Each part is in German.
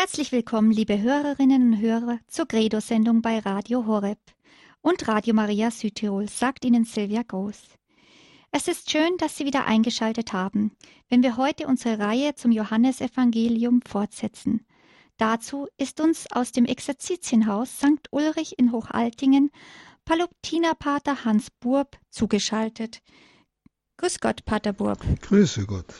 Herzlich willkommen, liebe Hörerinnen und Hörer, zur Credo-Sendung bei Radio Horeb und Radio Maria Südtirol, sagt Ihnen Silvia Groß. Es ist schön, dass Sie wieder eingeschaltet haben, wenn wir heute unsere Reihe zum Johannesevangelium fortsetzen. Dazu ist uns aus dem Exerzitienhaus St. Ulrich in Hochaltingen Palutinerpater Hans Burb zugeschaltet. Grüß Gott, Pater Burb. Grüße Gott.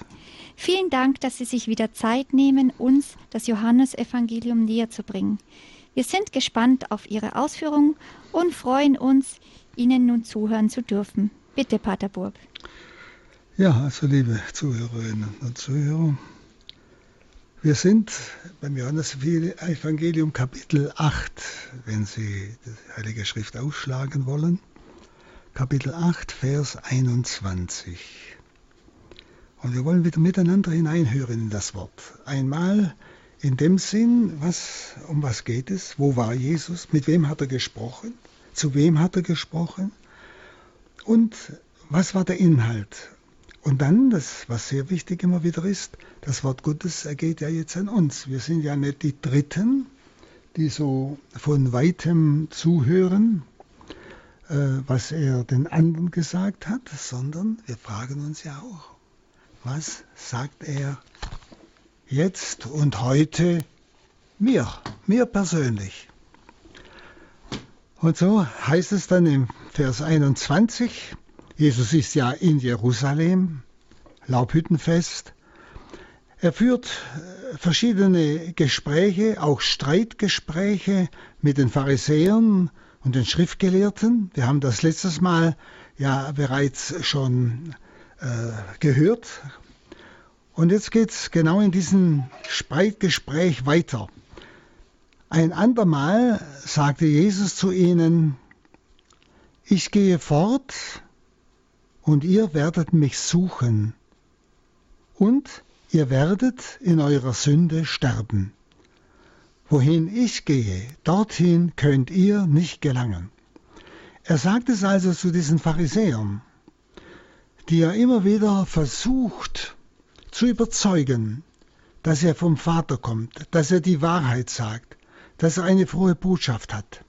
Vielen Dank, dass Sie sich wieder Zeit nehmen, uns das Johannesevangelium näher zu bringen. Wir sind gespannt auf Ihre Ausführungen und freuen uns, Ihnen nun zuhören zu dürfen. Bitte, Pater Burb. Ja, also liebe Zuhörerinnen und Zuhörer, wir sind beim Johannesevangelium Kapitel 8, wenn Sie die Heilige Schrift ausschlagen wollen. Kapitel 8, Vers 21. Und wir wollen wieder miteinander hineinhören in das Wort. Einmal in dem Sinn, was, um was geht es? Wo war Jesus? Mit wem hat er gesprochen? Zu wem hat er gesprochen? Und was war der Inhalt? Und dann, das, was sehr wichtig immer wieder ist, das Wort Gottes ergeht ja jetzt an uns. Wir sind ja nicht die Dritten, die so von weitem zuhören, äh, was er den anderen gesagt hat, sondern wir fragen uns ja auch, was sagt er jetzt und heute mir, mir persönlich? Und so heißt es dann im Vers 21, Jesus ist ja in Jerusalem, Laubhüttenfest. Er führt äh, verschiedene Gespräche, auch Streitgespräche mit den Pharisäern und den Schriftgelehrten. Wir haben das letztes Mal ja bereits schon äh, gehört. Und jetzt geht es genau in diesem Streitgespräch weiter. Ein andermal sagte Jesus zu ihnen, ich gehe fort und ihr werdet mich suchen und ihr werdet in eurer Sünde sterben. Wohin ich gehe, dorthin könnt ihr nicht gelangen. Er sagt es also zu diesen Pharisäern, die er immer wieder versucht zu überzeugen, dass er vom Vater kommt, dass er die Wahrheit sagt, dass er eine frohe Botschaft hat.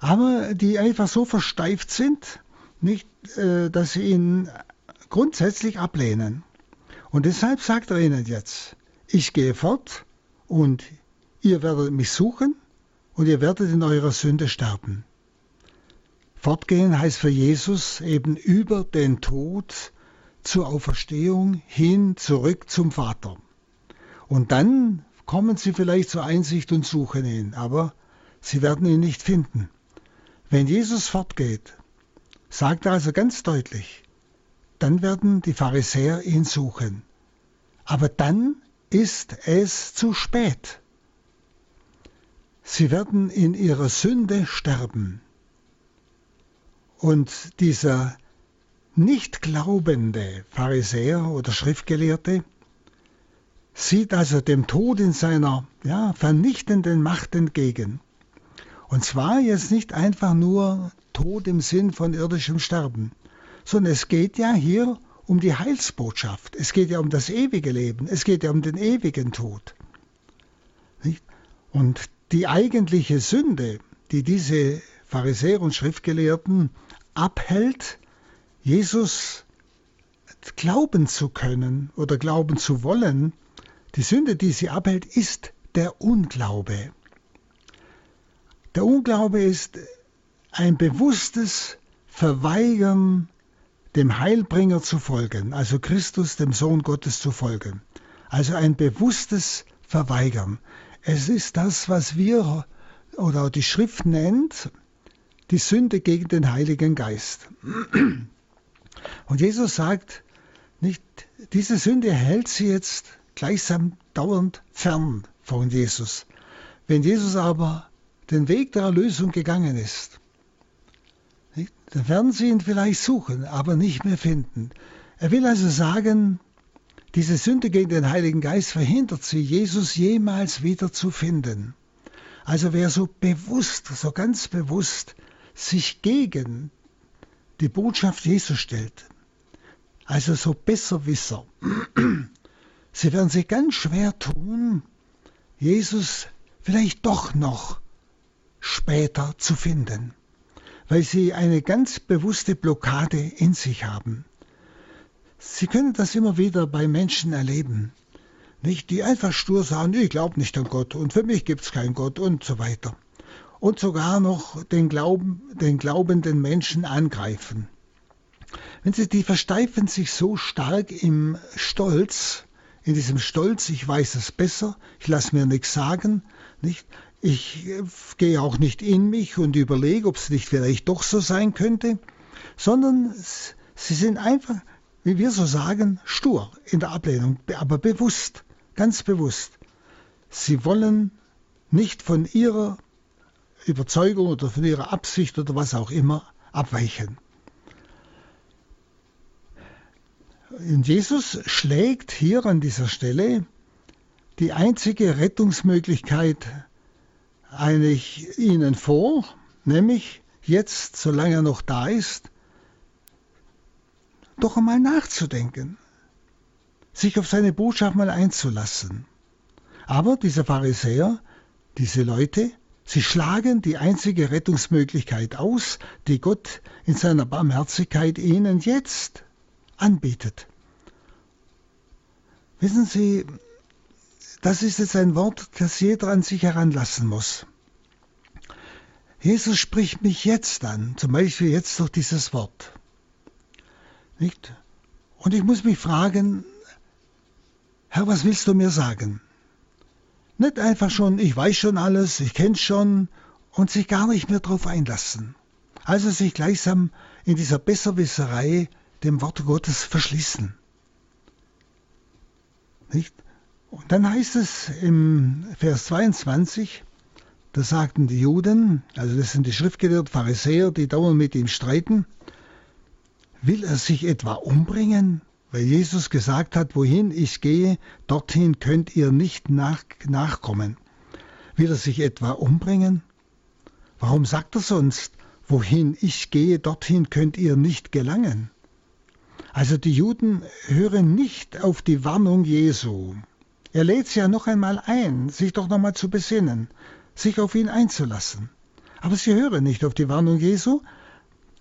Aber die einfach so versteift sind, nicht, äh, dass sie ihn grundsätzlich ablehnen. Und deshalb sagt er ihnen jetzt, ich gehe fort und Ihr werdet mich suchen und ihr werdet in eurer Sünde sterben. Fortgehen heißt für Jesus eben über den Tod zur Auferstehung hin zurück zum Vater. Und dann kommen sie vielleicht zur Einsicht und suchen ihn, aber sie werden ihn nicht finden. Wenn Jesus fortgeht, sagt er also ganz deutlich, dann werden die Pharisäer ihn suchen. Aber dann ist es zu spät. Sie werden in ihrer Sünde sterben. Und dieser nicht glaubende Pharisäer oder Schriftgelehrte sieht also dem Tod in seiner ja, vernichtenden Macht entgegen. Und zwar jetzt nicht einfach nur Tod im Sinn von irdischem Sterben, sondern es geht ja hier um die Heilsbotschaft. Es geht ja um das ewige Leben. Es geht ja um den ewigen Tod. Und die eigentliche Sünde, die diese Pharisäer und Schriftgelehrten abhält, Jesus glauben zu können oder glauben zu wollen, die Sünde, die sie abhält, ist der Unglaube. Der Unglaube ist ein bewusstes Verweigern, dem Heilbringer zu folgen, also Christus, dem Sohn Gottes zu folgen. Also ein bewusstes Verweigern. Es ist das, was wir oder die Schrift nennt, die Sünde gegen den Heiligen Geist. Und Jesus sagt, nicht, diese Sünde hält sie jetzt gleichsam dauernd fern von Jesus. Wenn Jesus aber den Weg der Erlösung gegangen ist, nicht, dann werden sie ihn vielleicht suchen, aber nicht mehr finden. Er will also sagen, diese Sünde gegen den Heiligen Geist verhindert sie, Jesus jemals wieder zu finden. Also wer so bewusst, so ganz bewusst sich gegen die Botschaft Jesu stellt, also so Besserwisser, sie werden sich ganz schwer tun, Jesus vielleicht doch noch später zu finden, weil sie eine ganz bewusste Blockade in sich haben. Sie können das immer wieder bei Menschen erleben, nicht die einfach stur sagen, ich glaube nicht an Gott und für mich gibt es keinen Gott und so weiter. Und sogar noch den, Glauben, den glaubenden Menschen angreifen. Wenn sie, die versteifen sich so stark im Stolz, in diesem Stolz, ich weiß es besser, ich lasse mir nichts sagen, nicht? Ich gehe auch nicht in mich und überlege, ob es nicht vielleicht doch so sein könnte, sondern sie sind einfach, wie wir so sagen, stur in der Ablehnung, aber bewusst, ganz bewusst. Sie wollen nicht von ihrer Überzeugung oder von ihrer Absicht oder was auch immer abweichen. Und Jesus schlägt hier an dieser Stelle die einzige Rettungsmöglichkeit eigentlich ihnen vor, nämlich jetzt, solange er noch da ist, doch einmal nachzudenken, sich auf seine Botschaft mal einzulassen. Aber diese Pharisäer, diese Leute, sie schlagen die einzige Rettungsmöglichkeit aus, die Gott in seiner Barmherzigkeit ihnen jetzt anbietet. Wissen Sie, das ist jetzt ein Wort, das jeder an sich heranlassen muss. Jesus spricht mich jetzt an, zum Beispiel jetzt durch dieses Wort. Nicht? Und ich muss mich fragen, Herr, was willst du mir sagen? Nicht einfach schon, ich weiß schon alles, ich kenne schon und sich gar nicht mehr darauf einlassen. Also sich gleichsam in dieser Besserwisserei dem Wort Gottes verschließen. Nicht? Und dann heißt es im Vers 22, da sagten die Juden, also das sind die Schriftgelehrten, Pharisäer, die dauernd mit ihm streiten, will er sich etwa umbringen? Weil Jesus gesagt hat, wohin ich gehe, dorthin könnt ihr nicht nach, nachkommen. Will er sich etwa umbringen? Warum sagt er sonst, wohin ich gehe, dorthin könnt ihr nicht gelangen? Also die Juden hören nicht auf die Warnung Jesu. Er lädt sie ja noch einmal ein, sich doch noch mal zu besinnen, sich auf ihn einzulassen. Aber sie hören nicht auf die Warnung Jesu,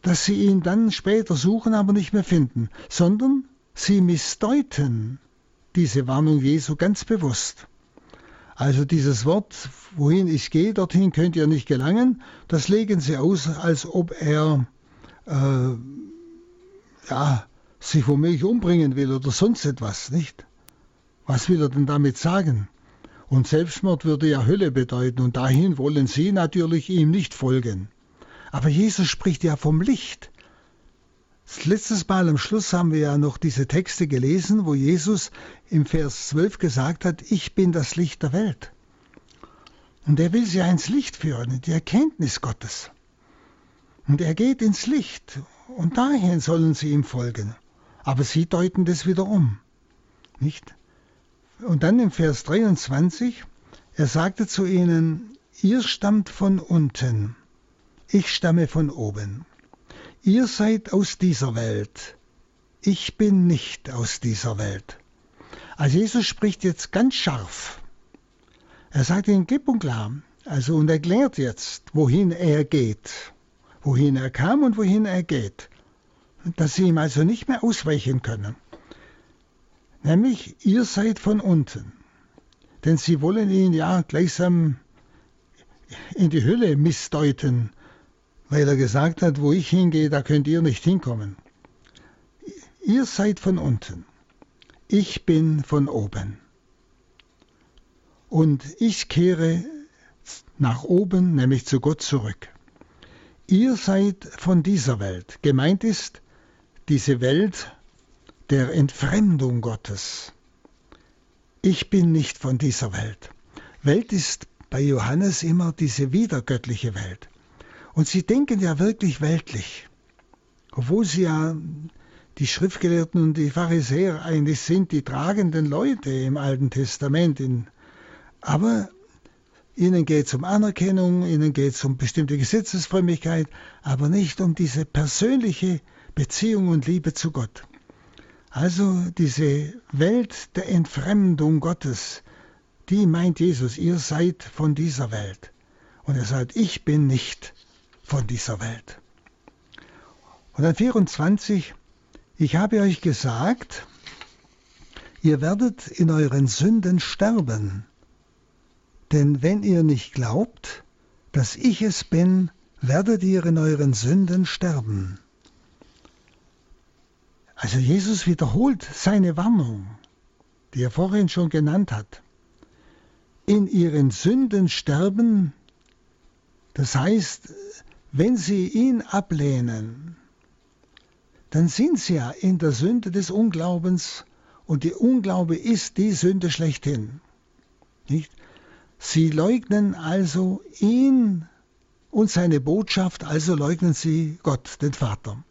dass sie ihn dann später suchen, aber nicht mehr finden, sondern sie missdeuten diese Warnung Jesu ganz bewusst. Also dieses Wort, wohin ich gehe, dorthin könnt ihr nicht gelangen, das legen sie aus, als ob er äh, ja, sich womöglich umbringen will oder sonst etwas, nicht? Was will er denn damit sagen? Und Selbstmord würde ja Hölle bedeuten, und dahin wollen sie natürlich ihm nicht folgen. Aber Jesus spricht ja vom Licht. Letztes Mal am Schluss haben wir ja noch diese Texte gelesen, wo Jesus im Vers 12 gesagt hat, ich bin das Licht der Welt. Und er will sie ja ins Licht führen, in die Erkenntnis Gottes. Und er geht ins Licht, und dahin sollen sie ihm folgen. Aber sie deuten das wieder um. Nicht? Und dann im Vers 23, er sagte zu ihnen, ihr stammt von unten, ich stamme von oben. Ihr seid aus dieser Welt, ich bin nicht aus dieser Welt. Also Jesus spricht jetzt ganz scharf. Er sagt ihnen klipp und klar, also und erklärt jetzt, wohin er geht, wohin er kam und wohin er geht, dass sie ihm also nicht mehr ausweichen können. Nämlich, ihr seid von unten. Denn sie wollen ihn ja gleichsam in die Hölle missdeuten, weil er gesagt hat, wo ich hingehe, da könnt ihr nicht hinkommen. Ihr seid von unten. Ich bin von oben. Und ich kehre nach oben, nämlich zu Gott zurück. Ihr seid von dieser Welt. Gemeint ist diese Welt, der Entfremdung Gottes. Ich bin nicht von dieser Welt. Welt ist bei Johannes immer diese wiedergöttliche Welt. Und sie denken ja wirklich weltlich, obwohl sie ja die Schriftgelehrten und die Pharisäer eigentlich sind die tragenden Leute im Alten Testament. aber ihnen geht es um Anerkennung, ihnen geht es um bestimmte Gesetzesfrömmigkeit, aber nicht um diese persönliche Beziehung und Liebe zu Gott. Also diese Welt der Entfremdung Gottes, die meint Jesus, ihr seid von dieser Welt. Und er sagt, ich bin nicht von dieser Welt. Und dann 24, ich habe euch gesagt, ihr werdet in euren Sünden sterben. Denn wenn ihr nicht glaubt, dass ich es bin, werdet ihr in euren Sünden sterben. Also Jesus wiederholt seine Warnung, die er vorhin schon genannt hat. In ihren Sünden sterben, das heißt, wenn sie ihn ablehnen, dann sind sie ja in der Sünde des Unglaubens und die Unglaube ist die Sünde schlechthin. Nicht? Sie leugnen also ihn und seine Botschaft, also leugnen sie Gott, den Vater.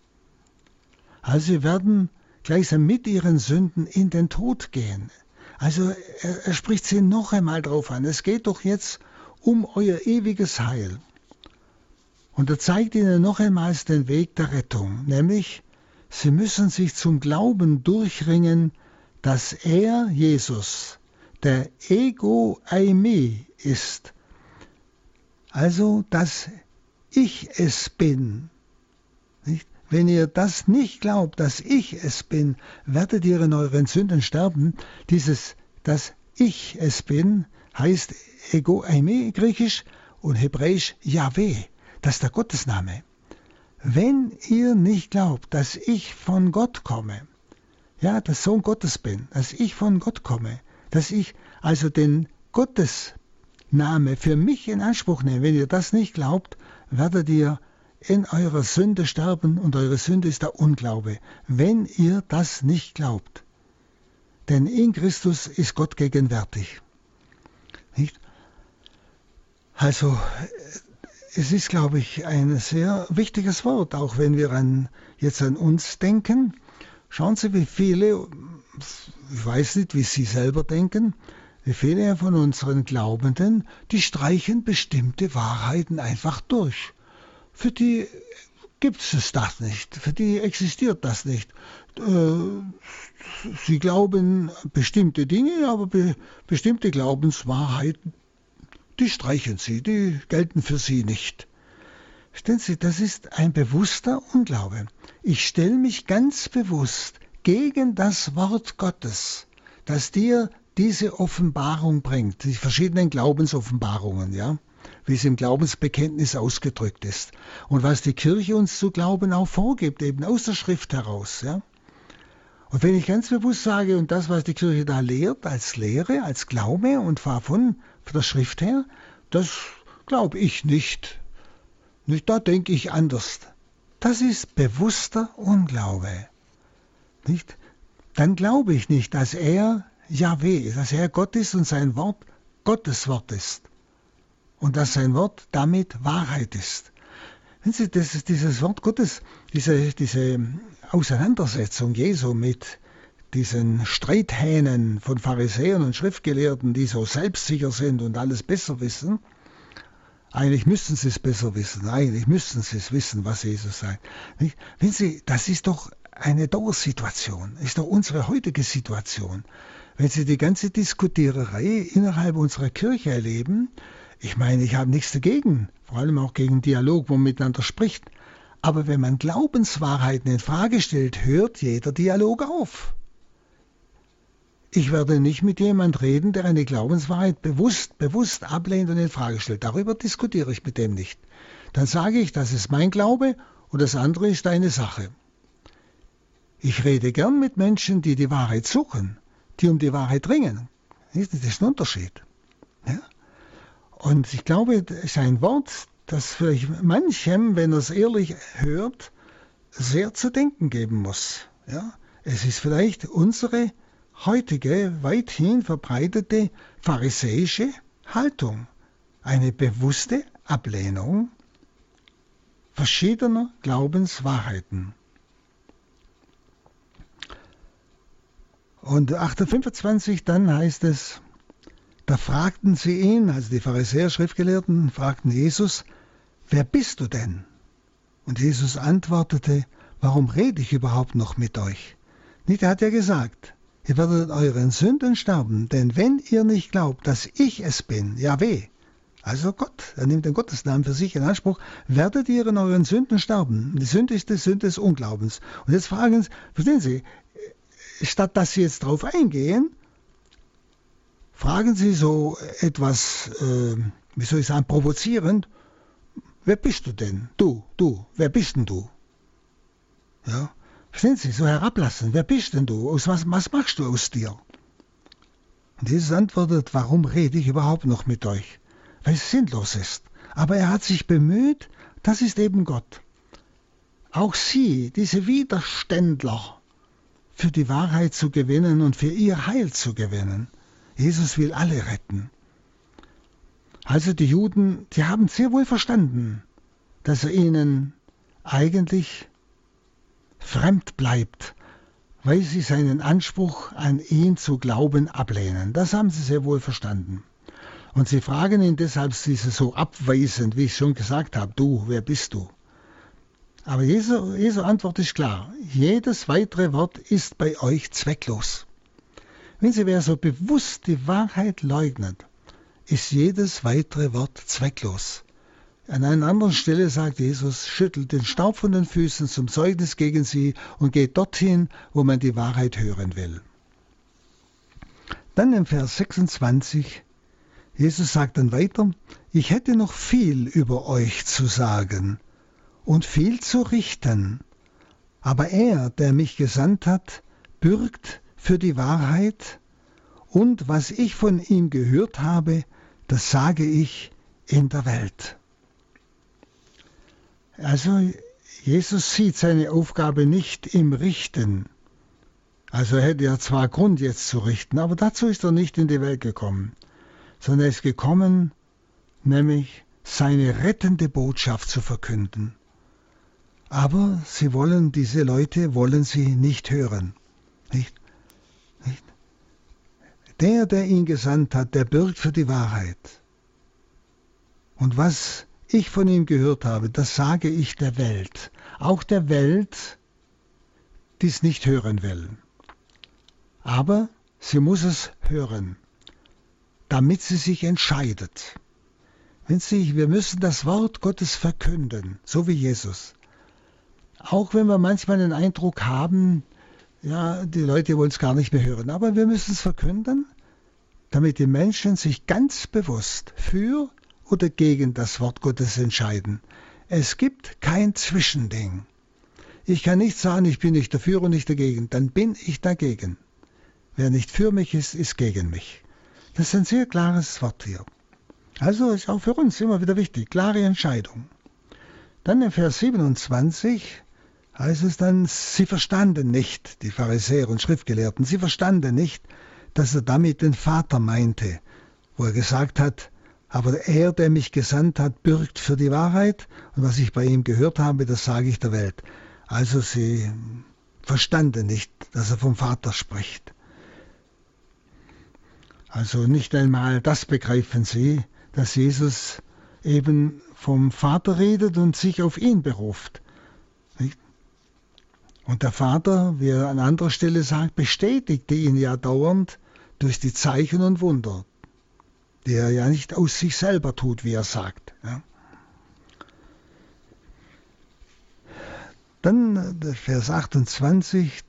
Also sie werden gleichsam mit ihren Sünden in den Tod gehen. Also er, er spricht sie noch einmal drauf an. Es geht doch jetzt um euer ewiges Heil. Und er zeigt ihnen noch einmal den Weg der Rettung, nämlich sie müssen sich zum Glauben durchringen, dass er, Jesus, der Ego Eimi ist. Also, dass ich es bin. Nicht? Wenn ihr das nicht glaubt, dass ich es bin, werdet ihr in euren Sünden sterben. Dieses, dass ich es bin, heißt Ego Eime griechisch und hebräisch Yahweh. Das ist der Gottesname. Wenn ihr nicht glaubt, dass ich von Gott komme, ja, der Sohn Gottes bin, dass ich von Gott komme, dass ich also den Gottesname für mich in Anspruch nehme, wenn ihr das nicht glaubt, werdet ihr in eurer Sünde sterben und eure Sünde ist der Unglaube, wenn ihr das nicht glaubt. Denn in Christus ist Gott gegenwärtig. Nicht? Also, es ist, glaube ich, ein sehr wichtiges Wort, auch wenn wir an, jetzt an uns denken. Schauen Sie, wie viele, ich weiß nicht, wie Sie selber denken, wie viele von unseren Glaubenden, die streichen bestimmte Wahrheiten einfach durch. Für die gibt es das nicht, für die existiert das nicht. Äh, sie glauben bestimmte Dinge, aber be bestimmte Glaubenswahrheiten, die streichen sie, die gelten für sie nicht. Stellen Sie, das ist ein bewusster Unglaube. Ich stelle mich ganz bewusst gegen das Wort Gottes, das dir diese Offenbarung bringt, die verschiedenen Glaubensoffenbarungen, ja wie es im Glaubensbekenntnis ausgedrückt ist. Und was die Kirche uns zu glauben auch vorgibt, eben aus der Schrift heraus. Ja? Und wenn ich ganz bewusst sage, und das, was die Kirche da lehrt, als Lehre, als Glaube und von, der Schrift her, das glaube ich nicht. nicht. Da denke ich anders. Das ist bewusster Unglaube. Nicht? Dann glaube ich nicht, dass er Yahweh, dass er Gott ist und sein Wort Gottes Wort ist und dass sein Wort damit Wahrheit ist. Wenn Sie, das ist dieses Wort Gottes, diese, diese Auseinandersetzung Jesu mit diesen Streithähnen von Pharisäern und Schriftgelehrten, die so selbstsicher sind und alles besser wissen, eigentlich müssten sie es besser wissen, eigentlich müssten sie es wissen, was Jesus sagt. Wenn Sie, das ist doch eine Dauersituation, ist doch unsere heutige Situation. Wenn Sie die ganze Diskutiererei innerhalb unserer Kirche erleben, ich meine, ich habe nichts dagegen, vor allem auch gegen Dialog, wo man miteinander spricht. Aber wenn man Glaubenswahrheiten in Frage stellt, hört jeder Dialog auf. Ich werde nicht mit jemand reden, der eine Glaubenswahrheit bewusst, bewusst ablehnt und in Frage stellt. Darüber diskutiere ich mit dem nicht. Dann sage ich, das ist mein Glaube und das andere ist deine Sache. Ich rede gern mit Menschen, die die Wahrheit suchen, die um die Wahrheit ringen. Das ist ein Unterschied. Ja? Und ich glaube, es ist ein Wort, das vielleicht manchem, wenn er es ehrlich hört, sehr zu denken geben muss. Ja? Es ist vielleicht unsere heutige, weithin verbreitete pharisäische Haltung. Eine bewusste Ablehnung verschiedener Glaubenswahrheiten. Und 825 dann heißt es, da fragten sie ihn, also die Pharisäer, Schriftgelehrten, fragten Jesus, wer bist du denn? Und Jesus antwortete, warum rede ich überhaupt noch mit euch? Nicht, er hat ja gesagt, Ihr werdet euren Sünden sterben, denn wenn ihr nicht glaubt, dass ich es bin, Jahweh, also Gott, er nimmt den Gottesnamen für sich in Anspruch, werdet ihr in euren Sünden sterben. Die Sünde ist die Sünde des Unglaubens. Und jetzt fragen Sie, verstehen Sie, statt dass Sie jetzt darauf eingehen, fragen Sie so etwas, äh, wie soll ich sagen, provozierend, wer bist du denn? Du, du, wer bist denn du? Ja, Verstehen Sie, so herablassen. Wer bist denn du? Was, was machst du aus dir? Und Jesus antwortet, warum rede ich überhaupt noch mit euch? Weil es sinnlos ist. Aber er hat sich bemüht, das ist eben Gott. Auch sie, diese Widerständler, für die Wahrheit zu gewinnen und für ihr Heil zu gewinnen. Jesus will alle retten. Also die Juden, die haben sehr wohl verstanden, dass er ihnen eigentlich fremd bleibt, weil sie seinen Anspruch an ihn zu glauben ablehnen. Das haben sie sehr wohl verstanden. Und sie fragen ihn deshalb diese so abweisend, wie ich schon gesagt habe, du, wer bist du? Aber Jesu, Jesu Antwort ist klar, jedes weitere Wort ist bei euch zwecklos. Wenn Sie, wer so bewusst die Wahrheit leugnet, ist jedes weitere Wort zwecklos. An einer anderen Stelle sagt Jesus, schüttelt den Staub von den Füßen zum Zeugnis gegen sie und geht dorthin, wo man die Wahrheit hören will. Dann im Vers 26, Jesus sagt dann weiter, ich hätte noch viel über euch zu sagen und viel zu richten, aber er, der mich gesandt hat, bürgt für die Wahrheit, und was ich von ihm gehört habe, das sage ich in der Welt. Also Jesus sieht seine Aufgabe nicht im Richten. Also er hätte ja zwar Grund jetzt zu richten, aber dazu ist er nicht in die Welt gekommen, sondern er ist gekommen, nämlich seine rettende Botschaft zu verkünden. Aber sie wollen, diese Leute wollen sie nicht hören. Nicht? Nicht? Der, der ihn gesandt hat, der bürgt für die Wahrheit. Und was ich von ihm gehört habe, das sage ich der Welt, auch der Welt, die es nicht hören will. Aber sie muss es hören, damit sie sich entscheidet. Sie, wir müssen das Wort Gottes verkünden, so wie Jesus. Auch wenn wir manchmal den Eindruck haben, ja, die Leute wollen es gar nicht mehr hören, aber wir müssen es verkünden, damit die Menschen sich ganz bewusst für oder gegen das Wort Gottes entscheiden. Es gibt kein Zwischending. Ich kann nicht sagen, ich bin nicht dafür und nicht dagegen, dann bin ich dagegen. Wer nicht für mich ist, ist gegen mich. Das ist ein sehr klares Wort hier. Also ist auch für uns immer wieder wichtig, klare Entscheidung. Dann in Vers 27 heißt es dann, sie verstanden nicht, die Pharisäer und Schriftgelehrten, sie verstanden nicht, dass er damit den Vater meinte, wo er gesagt hat, aber er, der mich gesandt hat, bürgt für die Wahrheit und was ich bei ihm gehört habe, das sage ich der Welt. Also sie verstanden nicht, dass er vom Vater spricht. Also nicht einmal das begreifen sie, dass Jesus eben vom Vater redet und sich auf ihn beruft. Und der Vater, wie er an anderer Stelle sagt, bestätigte ihn ja dauernd durch die Zeichen und Wunder, der ja nicht aus sich selber tut, wie er sagt. Ja. Dann Vers 28,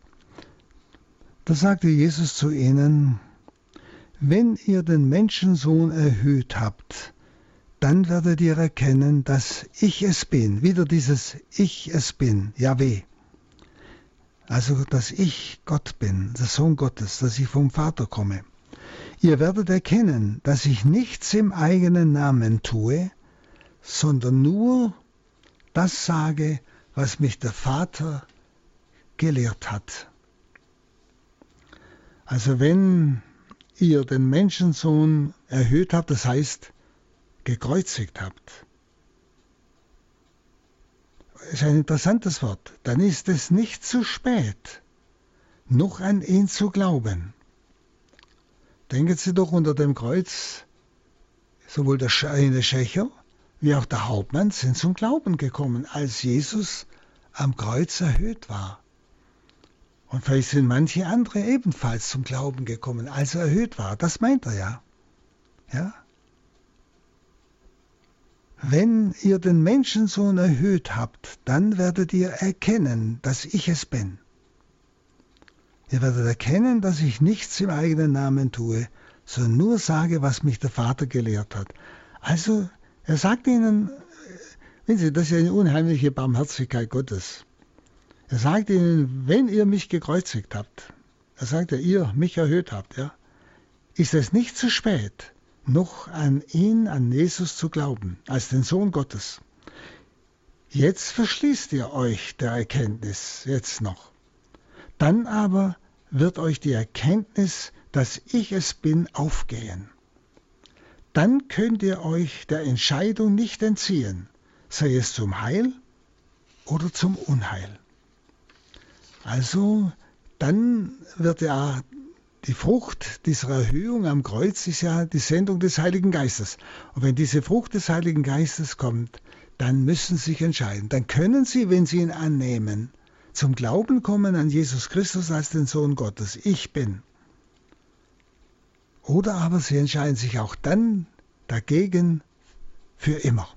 da sagte Jesus zu ihnen, wenn ihr den Menschensohn erhöht habt, dann werdet ihr erkennen, dass ich es bin. Wieder dieses Ich es bin, Yahweh. Also, dass ich Gott bin, der Sohn Gottes, dass ich vom Vater komme. Ihr werdet erkennen, dass ich nichts im eigenen Namen tue, sondern nur das sage, was mich der Vater gelehrt hat. Also wenn ihr den Menschensohn erhöht habt, das heißt gekreuzigt habt, ist ein interessantes Wort, dann ist es nicht zu spät, noch an ihn zu glauben. Denken Sie doch unter dem Kreuz, sowohl der eine Schächer wie auch der Hauptmann sind zum Glauben gekommen, als Jesus am Kreuz erhöht war. Und vielleicht sind manche andere ebenfalls zum Glauben gekommen, als er erhöht war. Das meint er ja. Ja? Wenn ihr den Menschensohn erhöht habt, dann werdet ihr erkennen, dass ich es bin. Ihr werdet erkennen, dass ich nichts im eigenen Namen tue, sondern nur sage, was mich der Vater gelehrt hat. Also, er sagt ihnen, wenn Sie, das ist ja eine unheimliche Barmherzigkeit Gottes. Er sagt ihnen, wenn ihr mich gekreuzigt habt, er sagt ja, ihr mich erhöht habt, ja, ist es nicht zu spät, noch an ihn, an Jesus zu glauben, als den Sohn Gottes. Jetzt verschließt ihr euch der Erkenntnis, jetzt noch. Dann aber wird euch die Erkenntnis, dass ich es bin, aufgehen. Dann könnt ihr euch der Entscheidung nicht entziehen, sei es zum Heil oder zum Unheil. Also dann wird ja die Frucht dieser Erhöhung am Kreuz ist ja die Sendung des Heiligen Geistes. Und wenn diese Frucht des Heiligen Geistes kommt, dann müssen Sie sich entscheiden. Dann können Sie, wenn Sie ihn annehmen, zum Glauben kommen an Jesus Christus als den Sohn Gottes. Ich bin. Oder aber Sie entscheiden sich auch dann dagegen für immer.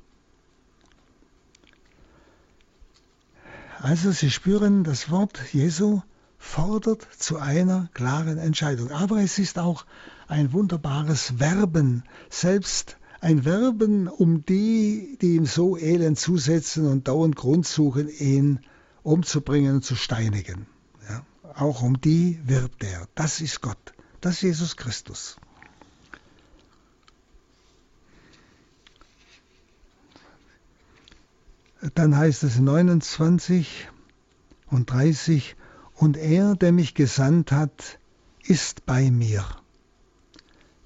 Also Sie spüren, das Wort Jesu fordert zu einer klaren Entscheidung. Aber es ist auch ein wunderbares Werben, selbst ein Werben um die, die ihm so elend zusetzen und dauernd Grund suchen, ihn umzubringen und zu steinigen. Ja, auch um die wirbt er. Das ist Gott. Das ist Jesus Christus. Dann heißt es 29 und 30, und er, der mich gesandt hat, ist bei mir.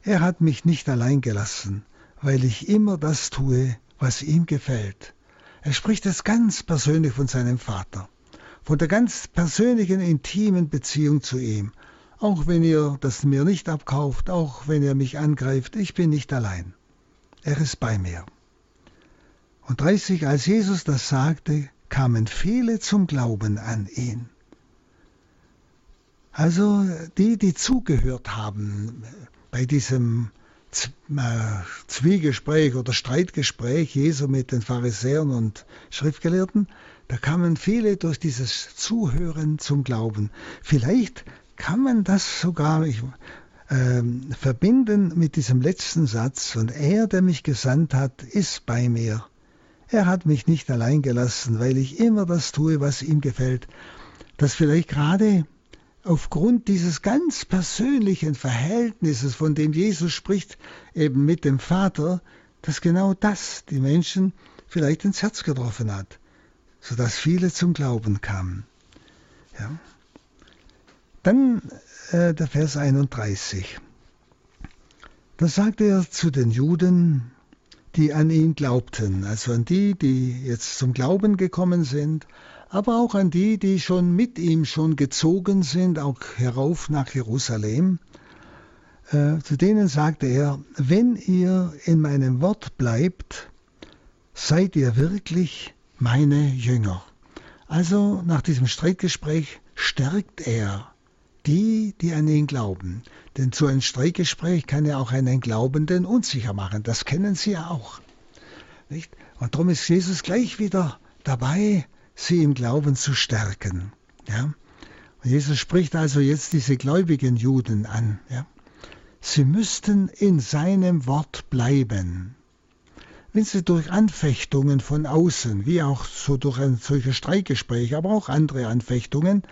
Er hat mich nicht allein gelassen, weil ich immer das tue, was ihm gefällt. Er spricht es ganz persönlich von seinem Vater, von der ganz persönlichen, intimen Beziehung zu ihm. Auch wenn ihr das mir nicht abkauft, auch wenn ihr mich angreift, ich bin nicht allein. Er ist bei mir. Und 30, als Jesus das sagte, kamen viele zum Glauben an ihn. Also die, die zugehört haben bei diesem Zwiegespräch oder Streitgespräch Jesu mit den Pharisäern und Schriftgelehrten, da kamen viele durch dieses Zuhören zum Glauben. Vielleicht kann man das sogar ich, äh, verbinden mit diesem letzten Satz, und er, der mich gesandt hat, ist bei mir. Er hat mich nicht allein gelassen, weil ich immer das tue, was ihm gefällt. Dass vielleicht gerade aufgrund dieses ganz persönlichen Verhältnisses, von dem Jesus spricht, eben mit dem Vater, dass genau das die Menschen vielleicht ins Herz getroffen hat, sodass viele zum Glauben kamen. Ja. Dann äh, der Vers 31. Da sagt er zu den Juden, die an ihn glaubten, also an die, die jetzt zum Glauben gekommen sind, aber auch an die, die schon mit ihm schon gezogen sind, auch herauf nach Jerusalem. Äh, zu denen sagte er, wenn ihr in meinem Wort bleibt, seid ihr wirklich meine Jünger. Also nach diesem Streitgespräch stärkt er die, die an ihn glauben. Denn so ein Streitgespräch kann ja auch einen Glaubenden unsicher machen. Das kennen Sie ja auch. Nicht? Und darum ist Jesus gleich wieder dabei, sie im Glauben zu stärken. Ja? Und Jesus spricht also jetzt diese gläubigen Juden an. Ja? Sie müssten in seinem Wort bleiben. Wenn sie durch Anfechtungen von außen, wie auch so durch ein solches Streitgespräch, aber auch andere Anfechtungen,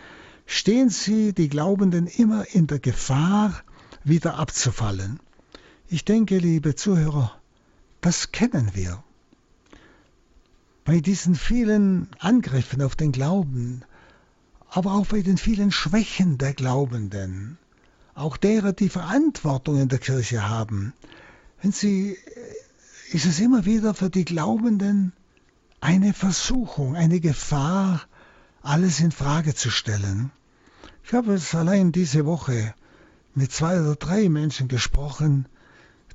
stehen sie, die Glaubenden, immer in der Gefahr, wieder abzufallen. Ich denke, liebe Zuhörer, das kennen wir. Bei diesen vielen Angriffen auf den Glauben, aber auch bei den vielen Schwächen der Glaubenden, auch derer, die Verantwortung in der Kirche haben, wenn sie, ist es immer wieder für die Glaubenden eine Versuchung, eine Gefahr, alles in Frage zu stellen. Ich habe es allein diese Woche mit zwei oder drei Menschen gesprochen,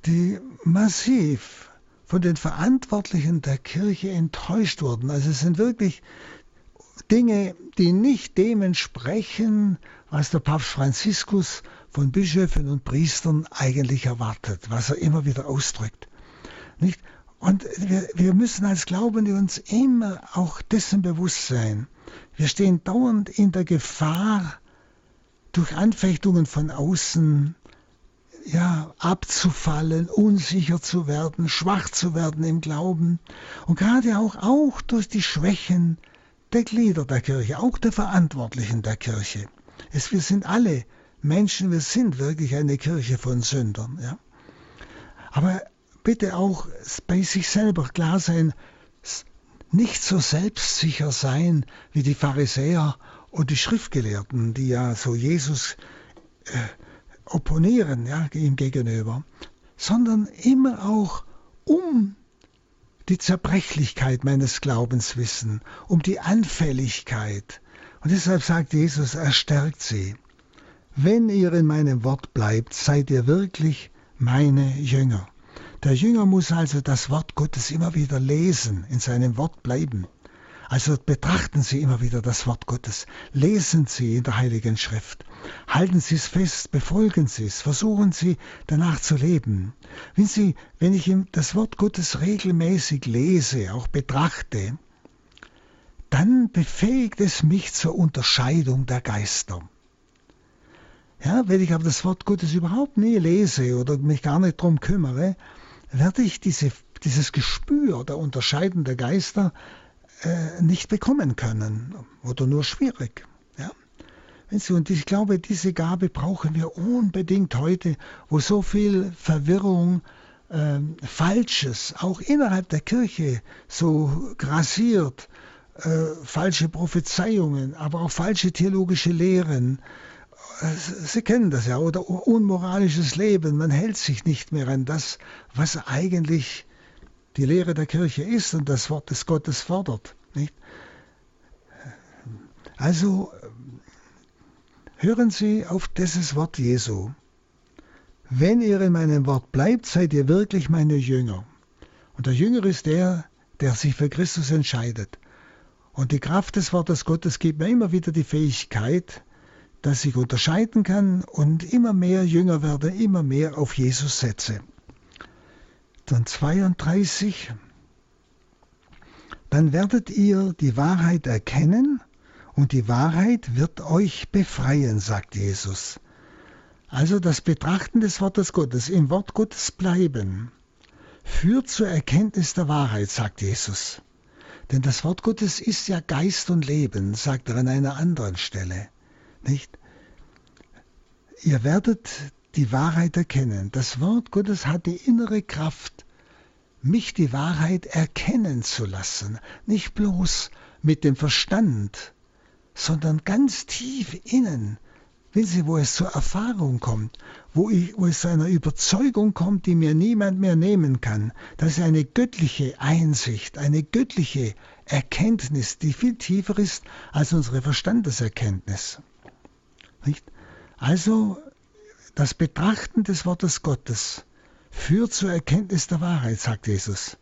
die massiv von den Verantwortlichen der Kirche enttäuscht wurden. Also es sind wirklich Dinge, die nicht dem entsprechen, was der Papst Franziskus von Bischöfen und Priestern eigentlich erwartet, was er immer wieder ausdrückt. Nicht? Und wir, wir müssen als Glaubende uns immer auch dessen bewusst sein. Wir stehen dauernd in der Gefahr, durch Anfechtungen von außen ja, abzufallen, unsicher zu werden, schwach zu werden im Glauben und gerade auch, auch durch die Schwächen der Glieder der Kirche, auch der Verantwortlichen der Kirche. Es, wir sind alle Menschen, wir sind wirklich eine Kirche von Sündern. Ja? Aber bitte auch bei sich selber klar sein, nicht so selbstsicher sein wie die Pharisäer und die Schriftgelehrten, die ja so Jesus äh, opponieren ja, ihm gegenüber, sondern immer auch um die Zerbrechlichkeit meines Glaubens wissen, um die Anfälligkeit. Und deshalb sagt Jesus, er stärkt sie. Wenn ihr in meinem Wort bleibt, seid ihr wirklich meine Jünger. Der Jünger muss also das Wort Gottes immer wieder lesen, in seinem Wort bleiben. Also betrachten Sie immer wieder das Wort Gottes, lesen Sie in der Heiligen Schrift, halten Sie es fest, befolgen Sie es, versuchen Sie danach zu leben. Wenn Sie, wenn ich das Wort Gottes regelmäßig lese, auch betrachte, dann befähigt es mich zur Unterscheidung der Geister. Ja, wenn ich aber das Wort Gottes überhaupt nie lese oder mich gar nicht darum kümmere, werde ich diese, dieses Gespür der Unterscheidung der Geister äh, nicht bekommen können oder nur schwierig. Ja? Und ich glaube, diese Gabe brauchen wir unbedingt heute, wo so viel Verwirrung, äh, Falsches auch innerhalb der Kirche so grassiert, äh, falsche Prophezeiungen, aber auch falsche theologische Lehren. Äh, Sie kennen das ja, oder unmoralisches Leben. Man hält sich nicht mehr an das, was eigentlich die Lehre der Kirche ist und das Wort des Gottes fordert. Nicht? Also hören Sie auf dieses Wort Jesu. Wenn ihr in meinem Wort bleibt, seid ihr wirklich meine Jünger. Und der Jünger ist der, der sich für Christus entscheidet. Und die Kraft des Wortes Gottes gibt mir immer wieder die Fähigkeit, dass ich unterscheiden kann und immer mehr Jünger werde, immer mehr auf Jesus setze. Dann 32. Dann werdet ihr die Wahrheit erkennen und die Wahrheit wird euch befreien, sagt Jesus. Also das Betrachten des Wortes Gottes, im Wort Gottes bleiben, führt zur Erkenntnis der Wahrheit, sagt Jesus. Denn das Wort Gottes ist ja Geist und Leben, sagt er an einer anderen Stelle. Nicht? Ihr werdet die Wahrheit erkennen. Das Wort Gottes hat die innere Kraft, mich die Wahrheit erkennen zu lassen, nicht bloß mit dem Verstand, sondern ganz tief innen. Wissen Sie, wo es zur Erfahrung kommt, wo, ich, wo es zu einer Überzeugung kommt, die mir niemand mehr nehmen kann. Das ist eine göttliche Einsicht, eine göttliche Erkenntnis, die viel tiefer ist als unsere Verstandeserkenntnis. Nicht? Also das Betrachten des Wortes Gottes führt zur Erkenntnis der Wahrheit, sagt Jesus.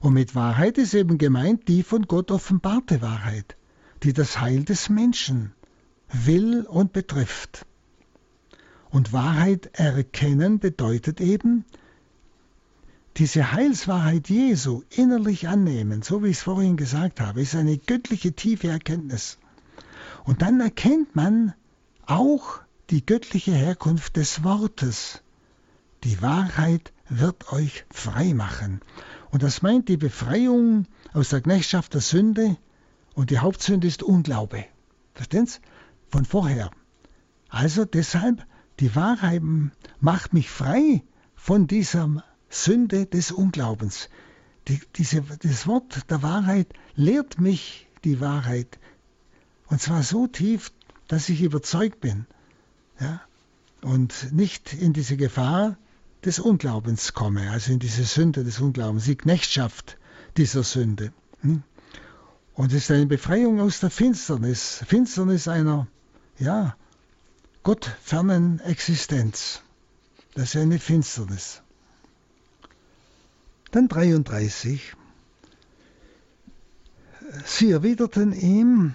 Und mit Wahrheit ist eben gemeint die von Gott offenbarte Wahrheit, die das Heil des Menschen will und betrifft. Und Wahrheit erkennen bedeutet eben, diese Heilswahrheit Jesu innerlich annehmen, so wie ich es vorhin gesagt habe, ist eine göttliche tiefe Erkenntnis. Und dann erkennt man auch die göttliche Herkunft des Wortes. Die Wahrheit wird euch frei machen. Und das meint die Befreiung aus der Knechtschaft der Sünde. Und die Hauptsünde ist Unglaube. Verstehen Sie? Von vorher. Also deshalb, die Wahrheit macht mich frei von dieser Sünde des Unglaubens. Die, diese, das Wort der Wahrheit lehrt mich die Wahrheit. Und zwar so tief, dass ich überzeugt bin ja, und nicht in diese Gefahr des Unglaubens komme, also in diese Sünde des Unglaubens, die Knechtschaft dieser Sünde. Hm? Und es ist eine Befreiung aus der Finsternis, Finsternis einer, ja, gottfernen Existenz. Das ist eine Finsternis. Dann 33. Sie erwiderten ihm,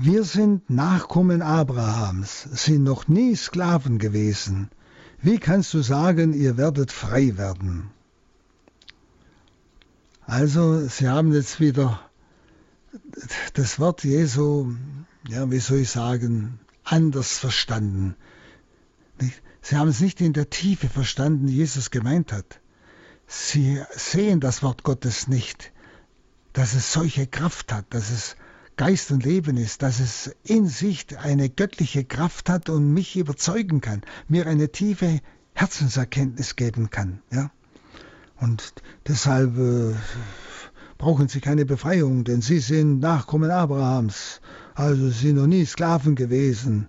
wir sind Nachkommen Abrahams, sind noch nie Sklaven gewesen. Wie kannst du sagen, ihr werdet frei werden? Also, sie haben jetzt wieder das Wort Jesu, ja, wie soll ich sagen, anders verstanden. Sie haben es nicht in der Tiefe verstanden, die Jesus gemeint hat. Sie sehen das Wort Gottes nicht, dass es solche Kraft hat, dass es Geist und Leben ist, dass es in sich eine göttliche Kraft hat und mich überzeugen kann, mir eine tiefe Herzenserkenntnis geben kann. Ja? Und deshalb äh, brauchen sie keine Befreiung, denn sie sind Nachkommen Abrahams, also sie sind noch nie Sklaven gewesen.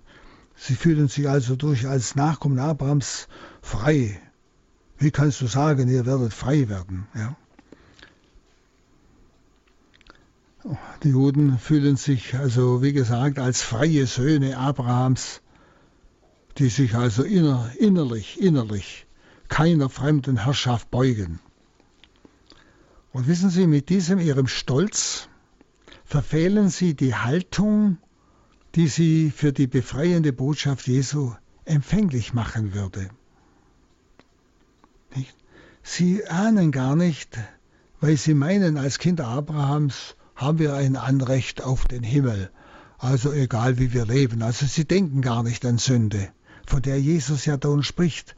Sie fühlen sich also durch als Nachkommen Abrahams frei. Wie kannst du sagen, ihr werdet frei werden? Ja? Die Juden fühlen sich also, wie gesagt, als freie Söhne Abrahams, die sich also inner, innerlich, innerlich keiner fremden Herrschaft beugen. Und wissen Sie, mit diesem ihrem Stolz verfehlen sie die Haltung, die sie für die befreiende Botschaft Jesu empfänglich machen würde. Nicht? Sie ahnen gar nicht, weil sie meinen, als Kinder Abrahams haben wir ein Anrecht auf den Himmel. Also egal wie wir leben. Also sie denken gar nicht an Sünde, von der Jesus ja da spricht.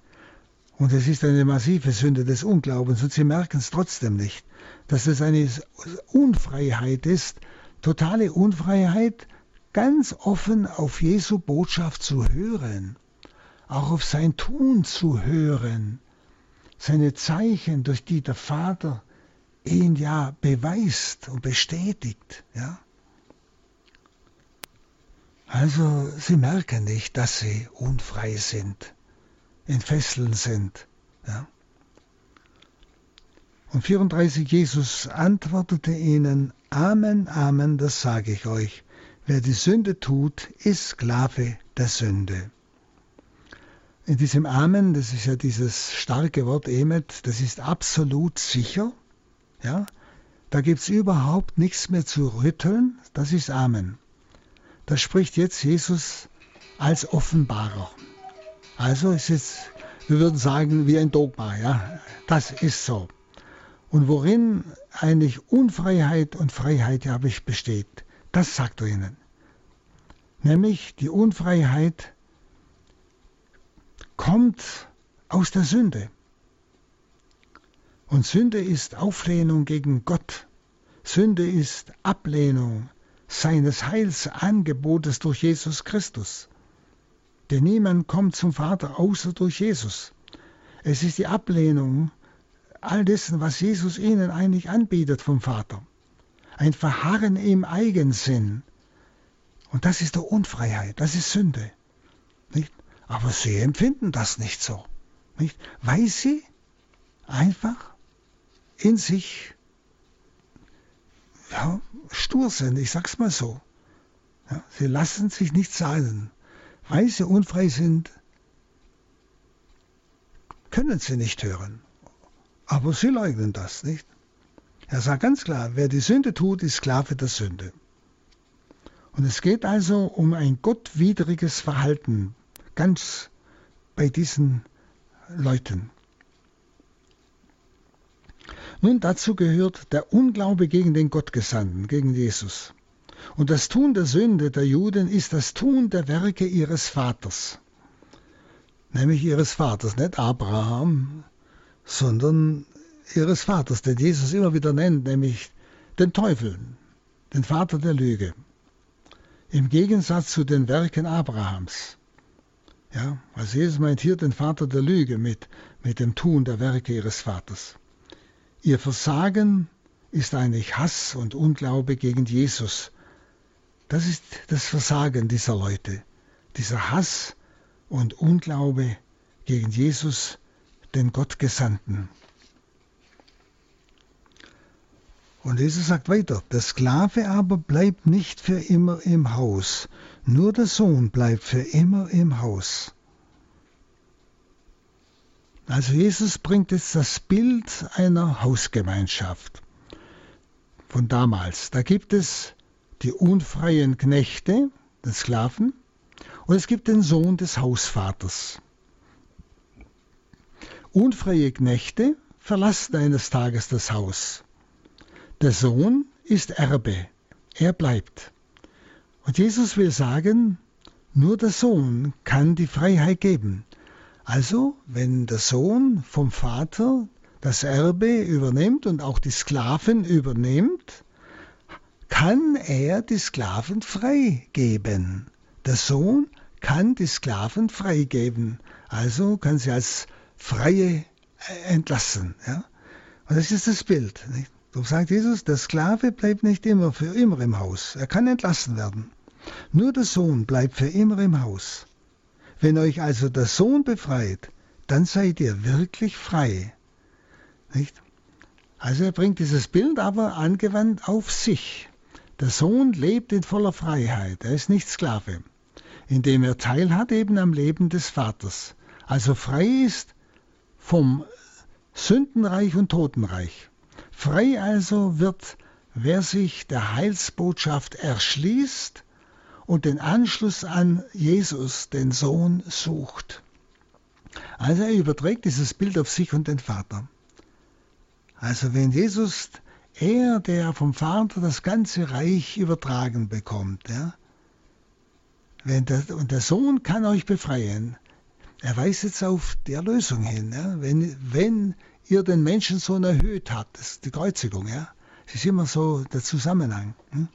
Und es ist eine massive Sünde des Unglaubens und sie merken es trotzdem nicht, dass es eine Unfreiheit ist, totale Unfreiheit, ganz offen auf Jesu Botschaft zu hören, auch auf sein Tun zu hören, seine Zeichen, durch die der Vater ihn ja beweist und bestätigt. Ja? Also sie merken nicht, dass sie unfrei sind, in Fesseln sind. Ja? Und 34 Jesus antwortete ihnen, Amen, Amen, das sage ich euch, wer die Sünde tut, ist Sklave der Sünde. In diesem Amen, das ist ja dieses starke Wort Emet, das ist absolut sicher, ja? Da gibt es überhaupt nichts mehr zu rütteln, das ist Amen. Da spricht jetzt Jesus als Offenbarer. Also ist es, wir würden sagen, wie ein Dogma, ja. Das ist so. Und worin eigentlich Unfreiheit und Freiheit ja besteht, das sagt er ihnen. Nämlich die Unfreiheit kommt aus der Sünde. Und Sünde ist Auflehnung gegen Gott. Sünde ist Ablehnung seines Heilsangebotes durch Jesus Christus. Denn niemand kommt zum Vater außer durch Jesus. Es ist die Ablehnung all dessen, was Jesus ihnen eigentlich anbietet vom Vater. Ein Verharren im Eigensinn. Und das ist der Unfreiheit, das ist Sünde. Nicht? Aber sie empfinden das nicht so. Nicht? Weil sie einfach in sich ja, stur sind, ich sag's mal so. Ja, sie lassen sich nicht sagen. Weil sie unfrei sind, können sie nicht hören. Aber sie leugnen das nicht. Er sagt ganz klar, wer die Sünde tut, ist Sklave der Sünde. Und es geht also um ein gottwidriges Verhalten, ganz bei diesen Leuten. Nun, dazu gehört der Unglaube gegen den Gottgesandten, gegen Jesus. Und das Tun der Sünde der Juden ist das Tun der Werke ihres Vaters. Nämlich ihres Vaters, nicht Abraham, sondern ihres Vaters, den Jesus immer wieder nennt, nämlich den Teufel, den Vater der Lüge. Im Gegensatz zu den Werken Abrahams. Ja, also Jesus meint hier den Vater der Lüge mit, mit dem Tun der Werke ihres Vaters. Ihr Versagen ist eigentlich Hass und Unglaube gegen Jesus. Das ist das Versagen dieser Leute, dieser Hass und Unglaube gegen Jesus, den Gottgesandten. Und Jesus sagt weiter, der Sklave aber bleibt nicht für immer im Haus, nur der Sohn bleibt für immer im Haus. Also Jesus bringt jetzt das Bild einer Hausgemeinschaft. von damals. Da gibt es die unfreien Knechte, den Sklaven, und es gibt den Sohn des Hausvaters. Unfreie Knechte verlassen eines Tages das Haus. Der Sohn ist Erbe, er bleibt. Und Jesus will sagen, nur der Sohn kann die Freiheit geben. Also, wenn der Sohn vom Vater das Erbe übernimmt und auch die Sklaven übernimmt, kann er die Sklaven freigeben. Der Sohn kann die Sklaven freigeben. Also kann sie als Freie entlassen. Ja? Und das ist das Bild. Nicht? Darum sagt Jesus, der Sklave bleibt nicht immer für immer im Haus. Er kann entlassen werden. Nur der Sohn bleibt für immer im Haus. Wenn euch also der Sohn befreit, dann seid ihr wirklich frei. Nicht? Also er bringt dieses Bild aber angewandt auf sich. Der Sohn lebt in voller Freiheit, er ist nicht Sklave, indem er teilhat eben am Leben des Vaters, also frei ist vom Sündenreich und Totenreich. Frei also wird, wer sich der Heilsbotschaft erschließt und den Anschluss an Jesus, den Sohn, sucht. Also er überträgt dieses Bild auf sich und den Vater. Also wenn Jesus, er, der vom Vater das ganze Reich übertragen bekommt, ja, wenn der, und der Sohn kann euch befreien, er weist jetzt auf die Erlösung hin. Ja, wenn, wenn ihr den Menschensohn erhöht habt, das ist die Kreuzigung, ja, das ist immer so der Zusammenhang. Hm?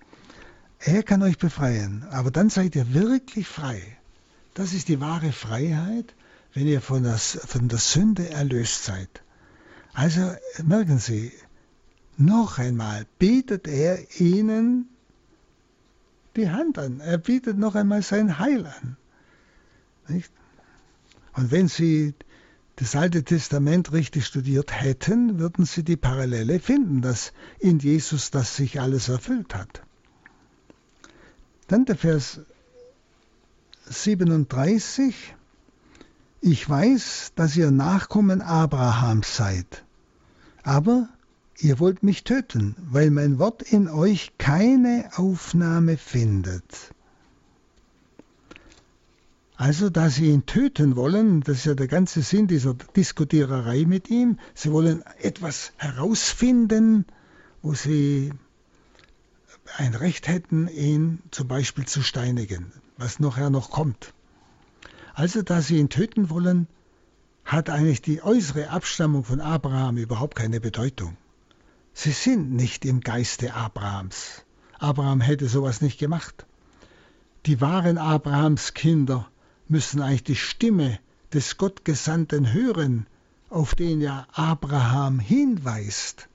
Er kann euch befreien, aber dann seid ihr wirklich frei. Das ist die wahre Freiheit, wenn ihr von, das, von der Sünde erlöst seid. Also merken Sie, noch einmal bietet er ihnen die Hand an. Er bietet noch einmal sein Heil an. Nicht? Und wenn Sie das Alte Testament richtig studiert hätten, würden Sie die Parallele finden, dass in Jesus das sich alles erfüllt hat. Dann der Vers 37. Ich weiß, dass ihr Nachkommen Abrahams seid aber ihr wollt mich töten, weil mein Wort in euch keine Aufnahme findet. Also, da sie ihn töten wollen, das ist ja der ganze Sinn dieser Diskutiererei mit ihm, sie wollen etwas herausfinden, wo sie ein Recht hätten, ihn zum Beispiel zu steinigen, was nachher noch kommt. Also, da sie ihn töten wollen, hat eigentlich die äußere Abstammung von Abraham überhaupt keine Bedeutung. Sie sind nicht im Geiste Abrahams. Abraham hätte sowas nicht gemacht. Die wahren Abrahams Kinder müssen eigentlich die Stimme des Gottgesandten hören, auf den ja Abraham hinweist.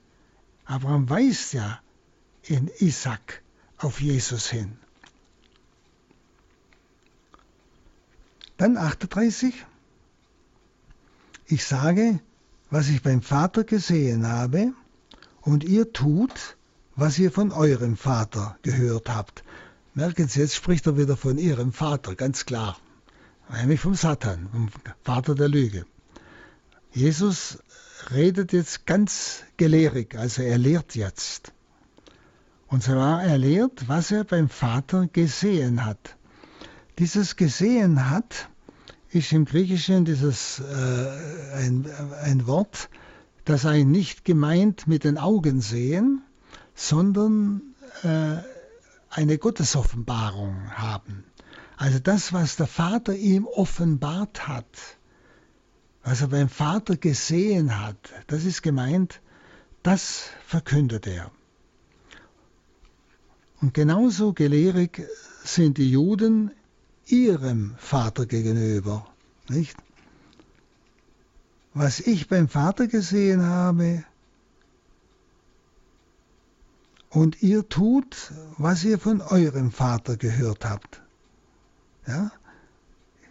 Abraham weist ja in Isaac auf Jesus hin. Dann 38. Ich sage, was ich beim Vater gesehen habe, und ihr tut, was ihr von eurem Vater gehört habt. Merken Sie, jetzt spricht er wieder von ihrem Vater, ganz klar. Nämlich vom Satan, vom Vater der Lüge. Jesus redet jetzt ganz gelehrig, also er lehrt jetzt. Und zwar er lehrt, was er beim Vater gesehen hat. Dieses gesehen hat, ist im Griechischen dieses äh, ein, ein Wort, das ein nicht gemeint mit den Augen sehen, sondern äh, eine Gottesoffenbarung haben. Also das, was der Vater ihm offenbart hat, was er beim Vater gesehen hat, das ist gemeint, das verkündet er. Und genauso gelehrig sind die Juden ihrem Vater gegenüber. Nicht? Was ich beim Vater gesehen habe, und ihr tut, was ihr von eurem Vater gehört habt. Ja?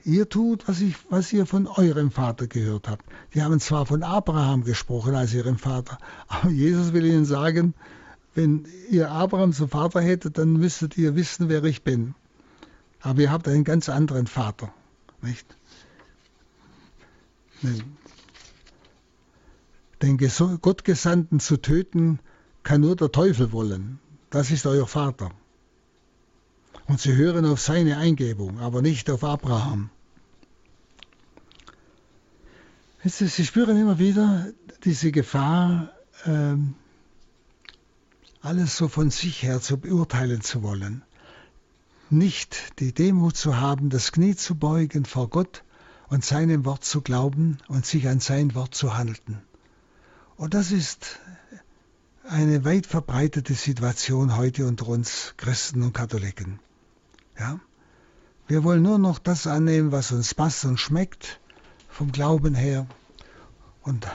Ihr tut, was, ich, was ihr von eurem Vater gehört habt. Die haben zwar von Abraham gesprochen als ihrem Vater, aber Jesus will ihnen sagen, wenn ihr Abraham zum Vater hättet, dann müsstet ihr wissen, wer ich bin. Aber ihr habt einen ganz anderen Vater. Nicht? Den Gottgesandten zu töten, kann nur der Teufel wollen. Das ist euer Vater. Und sie hören auf seine Eingebung, aber nicht auf Abraham. Sie spüren immer wieder diese Gefahr, ähm, alles so von sich her zu beurteilen zu wollen. Nicht die Demut zu haben, das Knie zu beugen vor Gott und seinem Wort zu glauben und sich an sein Wort zu halten. Und das ist eine weit verbreitete Situation heute unter uns Christen und Katholiken. Ja? Wir wollen nur noch das annehmen, was uns passt und schmeckt, vom Glauben her. Und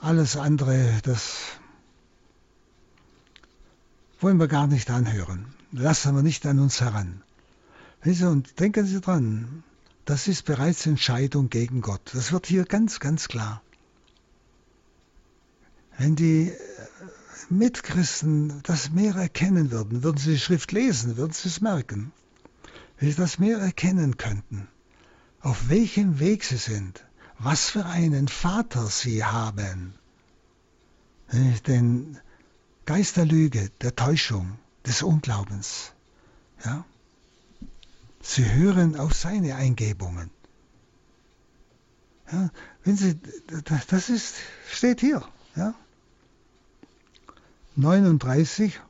alles andere, das wollen wir gar nicht anhören. Lassen wir nicht an uns heran. Und denken Sie dran, das ist bereits Entscheidung gegen Gott. Das wird hier ganz, ganz klar. Wenn die Mitchristen das mehr erkennen würden, würden sie die Schrift lesen, würden sie es merken. Wenn sie das mehr erkennen könnten, auf welchem Weg sie sind, was für einen Vater sie haben. Den Geist der Lüge, der Täuschung, des Unglaubens. Ja? Sie hören auf seine Eingebungen. Ja, wenn Sie, das ist, steht hier. Ja? 39.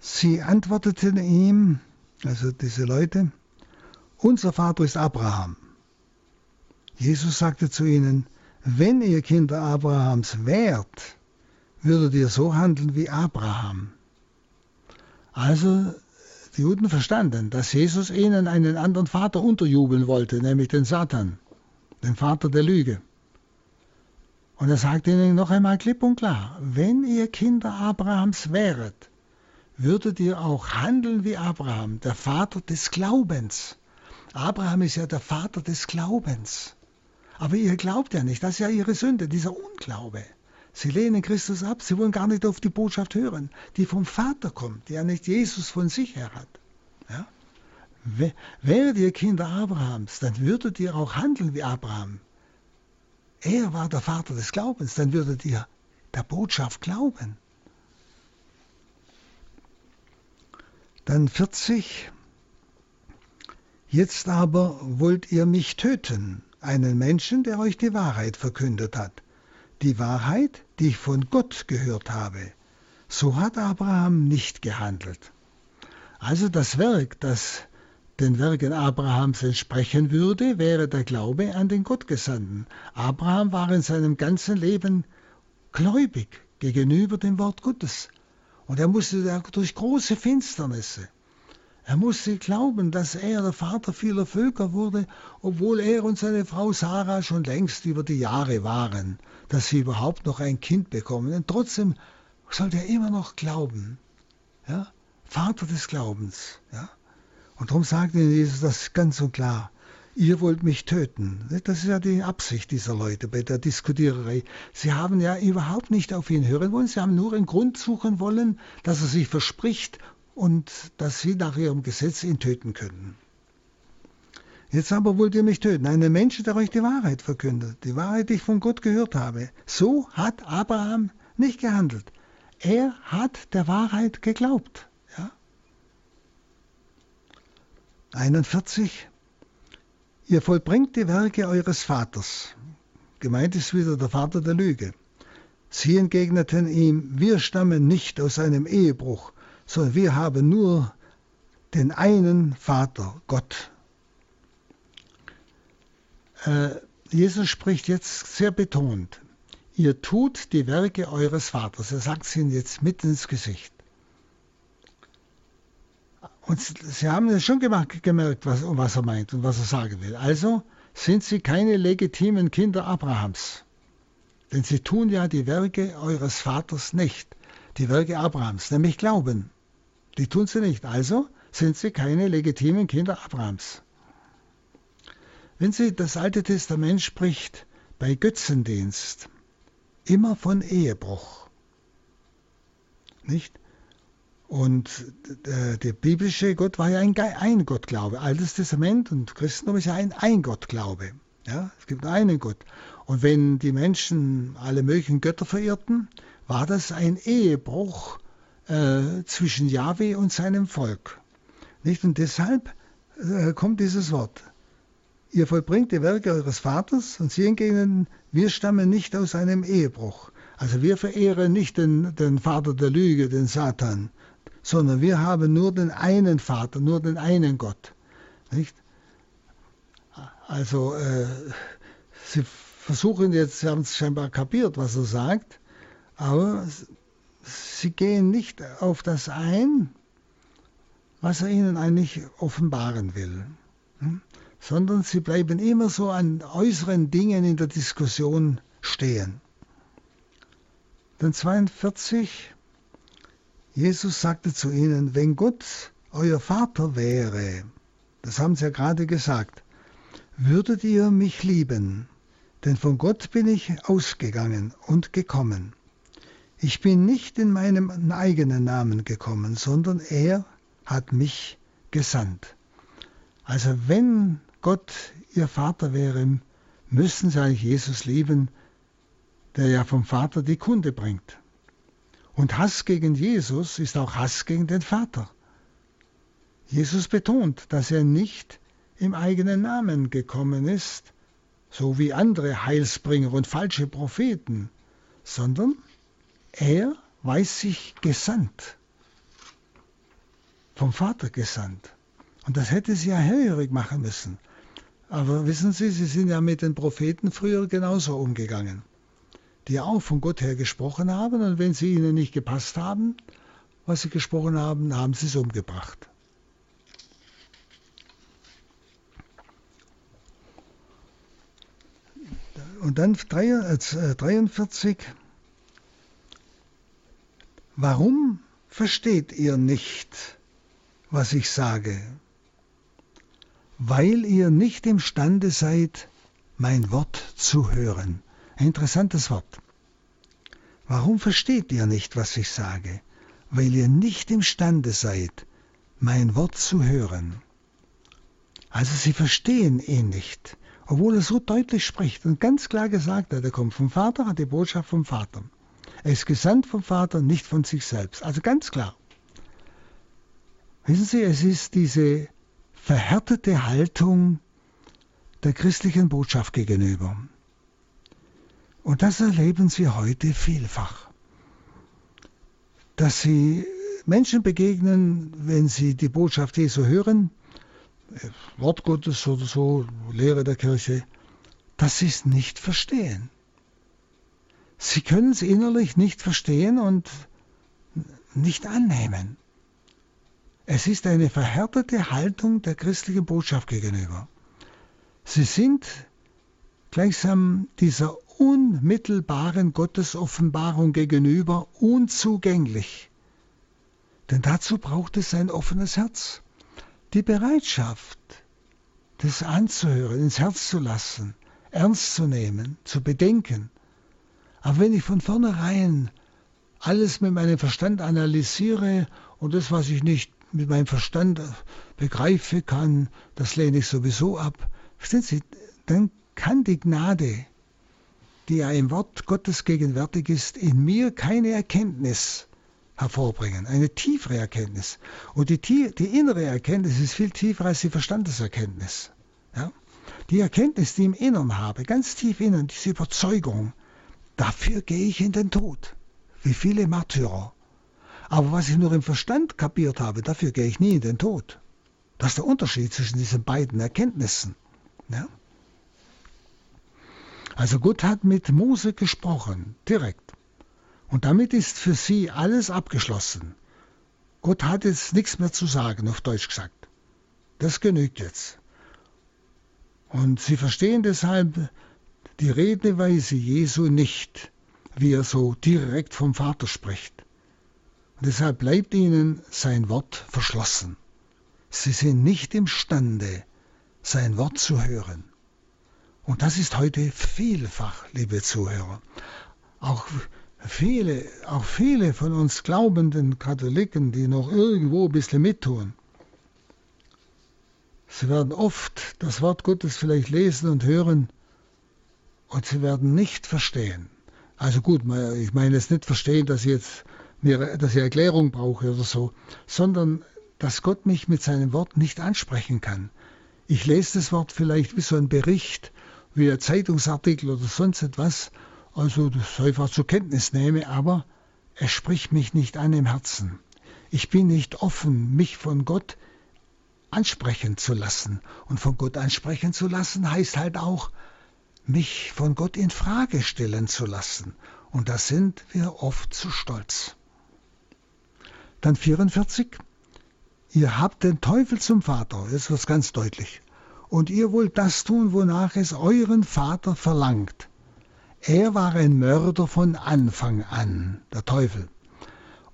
Sie antworteten ihm, also diese Leute, unser Vater ist Abraham. Jesus sagte zu ihnen, wenn ihr Kinder Abrahams wärt, würdet ihr so handeln wie Abraham. Also die Juden verstanden, dass Jesus ihnen einen anderen Vater unterjubeln wollte, nämlich den Satan, den Vater der Lüge. Und er sagt ihnen noch einmal klipp und klar, wenn ihr Kinder Abrahams wäret, würdet ihr auch handeln wie Abraham, der Vater des Glaubens. Abraham ist ja der Vater des Glaubens. Aber ihr glaubt ja nicht, das ist ja ihre Sünde, dieser Unglaube. Sie lehnen Christus ab, sie wollen gar nicht auf die Botschaft hören, die vom Vater kommt, die ja nicht Jesus von sich her hat. Ja? Wäret ihr Kinder Abrahams, dann würdet ihr auch handeln wie Abraham. Er war der Vater des Glaubens, dann würdet ihr der Botschaft glauben. Dann 40. Jetzt aber wollt ihr mich töten, einen Menschen, der euch die Wahrheit verkündet hat. Die Wahrheit, die ich von Gott gehört habe. So hat Abraham nicht gehandelt. Also das Werk, das den Werken Abrahams entsprechen würde, wäre der Glaube an den Gottgesandten. Abraham war in seinem ganzen Leben gläubig gegenüber dem Wort Gottes. Und er musste durch große Finsternisse, er musste glauben, dass er der Vater vieler Völker wurde, obwohl er und seine Frau Sarah schon längst über die Jahre waren, dass sie überhaupt noch ein Kind bekommen. Und trotzdem sollte er immer noch glauben. Ja? Vater des Glaubens. Ja? Und darum sagt ihnen Jesus das ganz und klar. Ihr wollt mich töten. Das ist ja die Absicht dieser Leute bei der Diskutiererei. Sie haben ja überhaupt nicht auf ihn hören wollen. Sie haben nur einen Grund suchen wollen, dass er sich verspricht und dass sie nach ihrem Gesetz ihn töten können. Jetzt aber wollt ihr mich töten, einen Menschen, der euch die Wahrheit verkündet, die Wahrheit, die ich von Gott gehört habe. So hat Abraham nicht gehandelt. Er hat der Wahrheit geglaubt. 41. Ihr vollbringt die Werke eures Vaters. Gemeint ist wieder der Vater der Lüge. Sie entgegneten ihm, wir stammen nicht aus einem Ehebruch, sondern wir haben nur den einen Vater, Gott. Äh, Jesus spricht jetzt sehr betont, ihr tut die Werke eures Vaters. Er sagt es ihnen jetzt mitten ins Gesicht. Und sie haben es schon gemerkt, was, was er meint und was er sagen will. Also sind sie keine legitimen Kinder Abrahams. Denn sie tun ja die Werke eures Vaters nicht. Die Werke Abrahams, nämlich Glauben. Die tun sie nicht. Also sind sie keine legitimen Kinder Abrahams. Wenn sie das Alte Testament spricht bei Götzendienst, immer von Ehebruch. Nicht? Und der, der, biblische Gott war ja ein, ein Gottglaube. Altes Testament und Christentum ist ja ein Eingottglaube. Ja, es gibt nur einen Gott. Und wenn die Menschen alle möglichen Götter verirrten, war das ein Ehebruch äh, zwischen Yahweh und seinem Volk. Nicht? Und deshalb äh, kommt dieses Wort. Ihr vollbringt die Werke eures Vaters und sie hingegen, wir stammen nicht aus einem Ehebruch. Also wir verehren nicht den, den Vater der Lüge, den Satan, sondern wir haben nur den einen Vater, nur den einen Gott. Nicht? Also äh, sie versuchen jetzt, sie haben es scheinbar kapiert, was er sagt, aber sie gehen nicht auf das ein, was er ihnen eigentlich offenbaren will, hm? sondern sie bleiben immer so an äußeren Dingen in der Diskussion stehen. Dann 42, Jesus sagte zu ihnen, wenn Gott euer Vater wäre, das haben sie ja gerade gesagt, würdet ihr mich lieben, denn von Gott bin ich ausgegangen und gekommen. Ich bin nicht in meinem eigenen Namen gekommen, sondern er hat mich gesandt. Also wenn Gott ihr Vater wäre, müssten sie eigentlich Jesus lieben, der ja vom Vater die Kunde bringt. Und Hass gegen Jesus ist auch Hass gegen den Vater. Jesus betont, dass er nicht im eigenen Namen gekommen ist, so wie andere Heilsbringer und falsche Propheten, sondern er weiß sich gesandt, vom Vater gesandt. Und das hätte sie ja hellhörig machen müssen. Aber wissen Sie, Sie sind ja mit den Propheten früher genauso umgegangen, die ja auch von Gott her gesprochen haben und wenn sie ihnen nicht gepasst haben, was sie gesprochen haben, haben sie es umgebracht. Und dann 43. Warum versteht ihr nicht, was ich sage? Weil ihr nicht imstande seid, mein Wort zu hören. Ein interessantes Wort. Warum versteht ihr nicht, was ich sage? Weil ihr nicht imstande seid, mein Wort zu hören. Also sie verstehen ihn nicht obwohl er so deutlich spricht und ganz klar gesagt hat, er kommt vom Vater, hat die Botschaft vom Vater. Er ist gesandt vom Vater, nicht von sich selbst. Also ganz klar. Wissen Sie, es ist diese verhärtete Haltung der christlichen Botschaft gegenüber. Und das erleben Sie heute vielfach. Dass Sie Menschen begegnen, wenn sie die Botschaft Jesu hören, Wort Gottes oder so, Lehre der Kirche, dass sie es nicht verstehen. Sie können es innerlich nicht verstehen und nicht annehmen. Es ist eine verhärtete Haltung der christlichen Botschaft gegenüber. Sie sind gleichsam dieser unmittelbaren Gottesoffenbarung gegenüber unzugänglich. Denn dazu braucht es ein offenes Herz die Bereitschaft, das anzuhören, ins Herz zu lassen, ernst zu nehmen, zu bedenken. Aber wenn ich von vornherein alles mit meinem Verstand analysiere und das, was ich nicht mit meinem Verstand begreife kann, das lehne ich sowieso ab. Verstehen Sie, dann kann die Gnade, die ja im Wort Gottes gegenwärtig ist, in mir keine Erkenntnis hervorbringen, eine tiefere Erkenntnis. Und die, die innere Erkenntnis ist viel tiefer als die Verstandeserkenntnis. Ja? Die Erkenntnis, die ich im Innern habe, ganz tief innen, diese Überzeugung, dafür gehe ich in den Tod. Wie viele Märtyrer. Aber was ich nur im Verstand kapiert habe, dafür gehe ich nie in den Tod. Das ist der Unterschied zwischen diesen beiden Erkenntnissen. Ja? Also Gott hat mit Mose gesprochen, direkt. Und damit ist für sie alles abgeschlossen. Gott hat jetzt nichts mehr zu sagen, auf Deutsch gesagt. Das genügt jetzt. Und sie verstehen deshalb die Redeweise Jesu nicht, wie er so direkt vom Vater spricht. Und deshalb bleibt ihnen sein Wort verschlossen. Sie sind nicht imstande, sein Wort zu hören. Und das ist heute vielfach, liebe Zuhörer. Auch viele, auch viele von uns glaubenden Katholiken, die noch irgendwo ein bisschen mittun, Sie werden oft das Wort Gottes vielleicht lesen und hören und sie werden nicht verstehen. Also gut, ich meine jetzt nicht verstehen, dass ich jetzt mir, dass ich Erklärung brauche oder so, sondern dass Gott mich mit seinem Wort nicht ansprechen kann. Ich lese das Wort vielleicht wie so ein Bericht, wie ein Zeitungsartikel oder sonst etwas, also das einfach zur Kenntnis nehme, aber es spricht mich nicht an im Herzen. Ich bin nicht offen, mich von Gott ansprechen zu lassen. Und von Gott ansprechen zu lassen heißt halt auch, mich von Gott in Frage stellen zu lassen. Und da sind wir oft zu stolz. Dann 44. Ihr habt den Teufel zum Vater, jetzt wird ganz deutlich. Und ihr wollt das tun, wonach es euren Vater verlangt. Er war ein Mörder von Anfang an, der Teufel.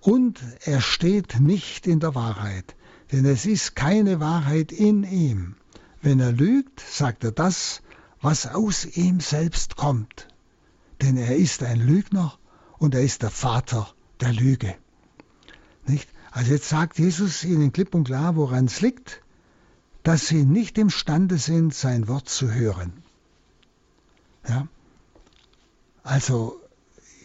Und er steht nicht in der Wahrheit, denn es ist keine Wahrheit in ihm. Wenn er lügt, sagt er das, was aus ihm selbst kommt. Denn er ist ein Lügner und er ist der Vater der Lüge. Nicht? Also jetzt sagt Jesus ihnen klipp und klar, woran es liegt, dass sie nicht imstande sind, sein Wort zu hören. Ja? Also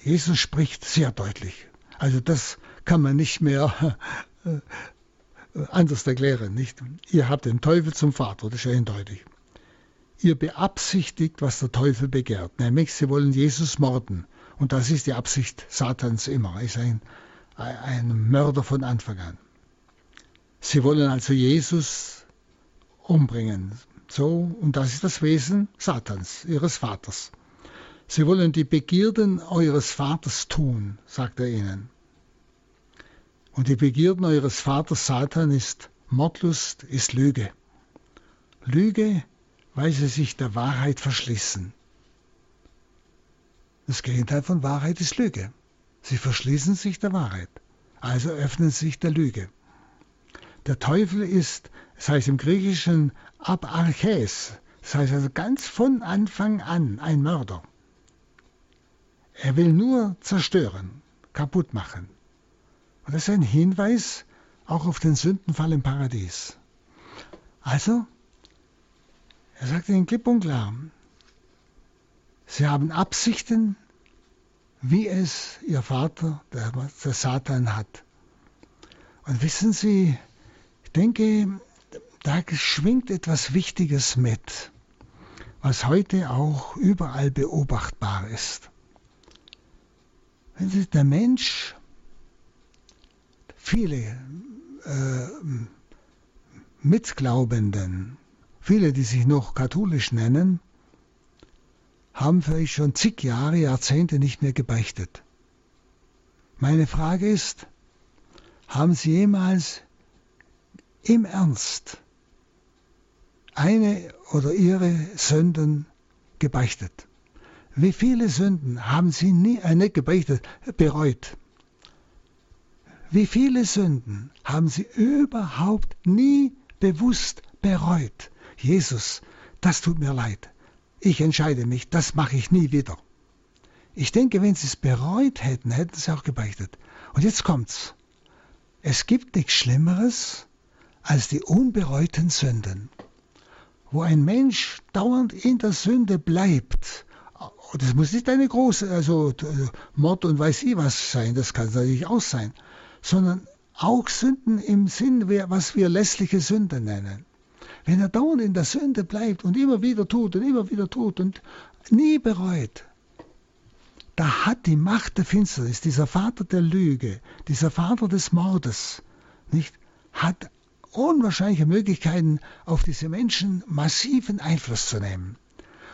Jesus spricht sehr deutlich. Also das kann man nicht mehr äh, anders erklären. Nicht? Ihr habt den Teufel zum Vater, das ist ja eindeutig. Ihr beabsichtigt, was der Teufel begehrt, nämlich sie wollen Jesus morden. Und das ist die Absicht Satans immer. Er ist ein, ein Mörder von Anfang an. Sie wollen also Jesus umbringen. So, und das ist das Wesen Satans, ihres Vaters. Sie wollen die Begierden eures Vaters tun, sagt er ihnen. Und die Begierden eures Vaters Satan ist Mordlust, ist Lüge. Lüge, weil sie sich der Wahrheit verschließen. Das Gegenteil von Wahrheit ist Lüge. Sie verschließen sich der Wahrheit, also öffnen sich der Lüge. Der Teufel ist, das heißt im Griechischen Abarches, das heißt also ganz von Anfang an ein Mörder. Er will nur zerstören, kaputt machen. Und das ist ein Hinweis auch auf den Sündenfall im Paradies. Also, er sagt ihnen klipp und klar, sie haben Absichten, wie es ihr Vater, der, der Satan, hat. Und wissen Sie, ich denke, da schwingt etwas Wichtiges mit, was heute auch überall beobachtbar ist. Wenn Sie, der Mensch viele äh, Mitglaubenden, viele, die sich noch katholisch nennen, haben vielleicht schon zig Jahre, Jahrzehnte nicht mehr gebeichtet. Meine Frage ist, haben Sie jemals im Ernst eine oder Ihre Sünden gebeichtet? Wie viele Sünden haben Sie nie, äh, nicht gebeichtet, bereut? Wie viele Sünden haben sie überhaupt nie bewusst bereut? Jesus, das tut mir leid. Ich entscheide mich, das mache ich nie wieder. Ich denke, wenn sie es bereut hätten, hätten sie auch gebeichtet. Und jetzt kommt's. Es gibt nichts Schlimmeres als die unbereuten Sünden. Wo ein Mensch dauernd in der Sünde bleibt, das muss nicht eine große, also Mord und weiß ich was sein, das kann natürlich auch sein, sondern auch Sünden im Sinn, was wir lässliche Sünde nennen. Wenn er dauernd in der Sünde bleibt und immer wieder tut und immer wieder tut und nie bereut, da hat die Macht der Finsternis, dieser Vater der Lüge, dieser Vater des Mordes, nicht, hat unwahrscheinliche Möglichkeiten, auf diese Menschen massiven Einfluss zu nehmen.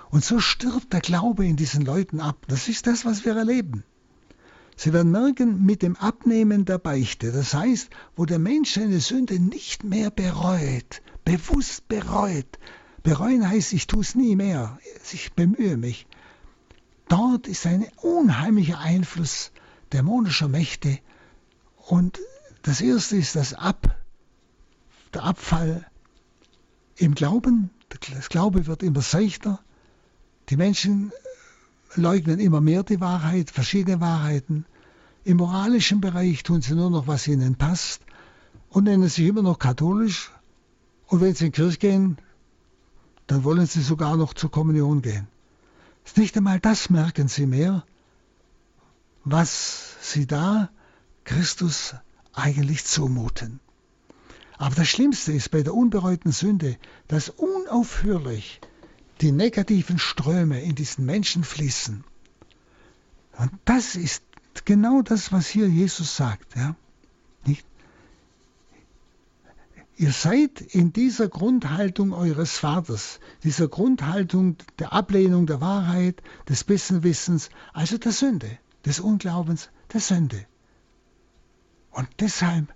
Und so stirbt der Glaube in diesen Leuten ab. Das ist das, was wir erleben. Sie werden merken, mit dem Abnehmen der Beichte, das heißt, wo der Mensch seine Sünde nicht mehr bereut, bewusst bereut. Bereuen heißt, ich tue es nie mehr, ich bemühe mich. Dort ist ein unheimlicher Einfluss dämonischer Mächte. Und das erste ist das Ab, der Abfall im Glauben. Das Glaube wird immer seichter. Die Menschen leugnen immer mehr die Wahrheit, verschiedene Wahrheiten. Im moralischen Bereich tun sie nur noch, was ihnen passt und nennen sich immer noch katholisch Und wenn sie in die Kirche gehen, dann wollen sie sogar noch zur Kommunion gehen. Nicht einmal das merken sie mehr, was sie da Christus eigentlich zumuten. Aber das Schlimmste ist bei der unbereuten Sünde, dass unaufhörlich die negativen Ströme in diesen Menschen fließen. Und das ist genau das, was hier Jesus sagt. Ja? Nicht? Ihr seid in dieser Grundhaltung eures Vaters, dieser Grundhaltung der Ablehnung der Wahrheit, des Besserwissens, also der Sünde, des Unglaubens, der Sünde. Und deshalb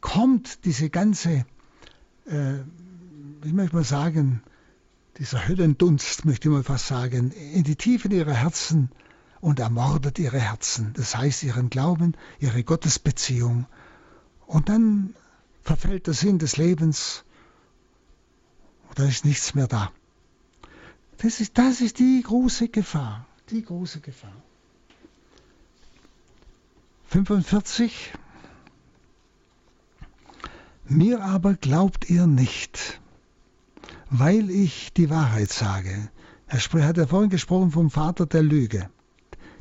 kommt diese ganze, äh, wie möchte man sagen, dieser Höllendunst, möchte ich mal fast sagen, in die Tiefen ihrer Herzen und ermordet ihre Herzen, das heißt ihren Glauben, ihre Gottesbeziehung. Und dann verfällt der Sinn des Lebens dann ist nichts mehr da. Das ist, das ist die große Gefahr, die große Gefahr. 45 mir aber glaubt ihr nicht, weil ich die Wahrheit sage. Er hat ja vorhin gesprochen vom Vater der Lüge.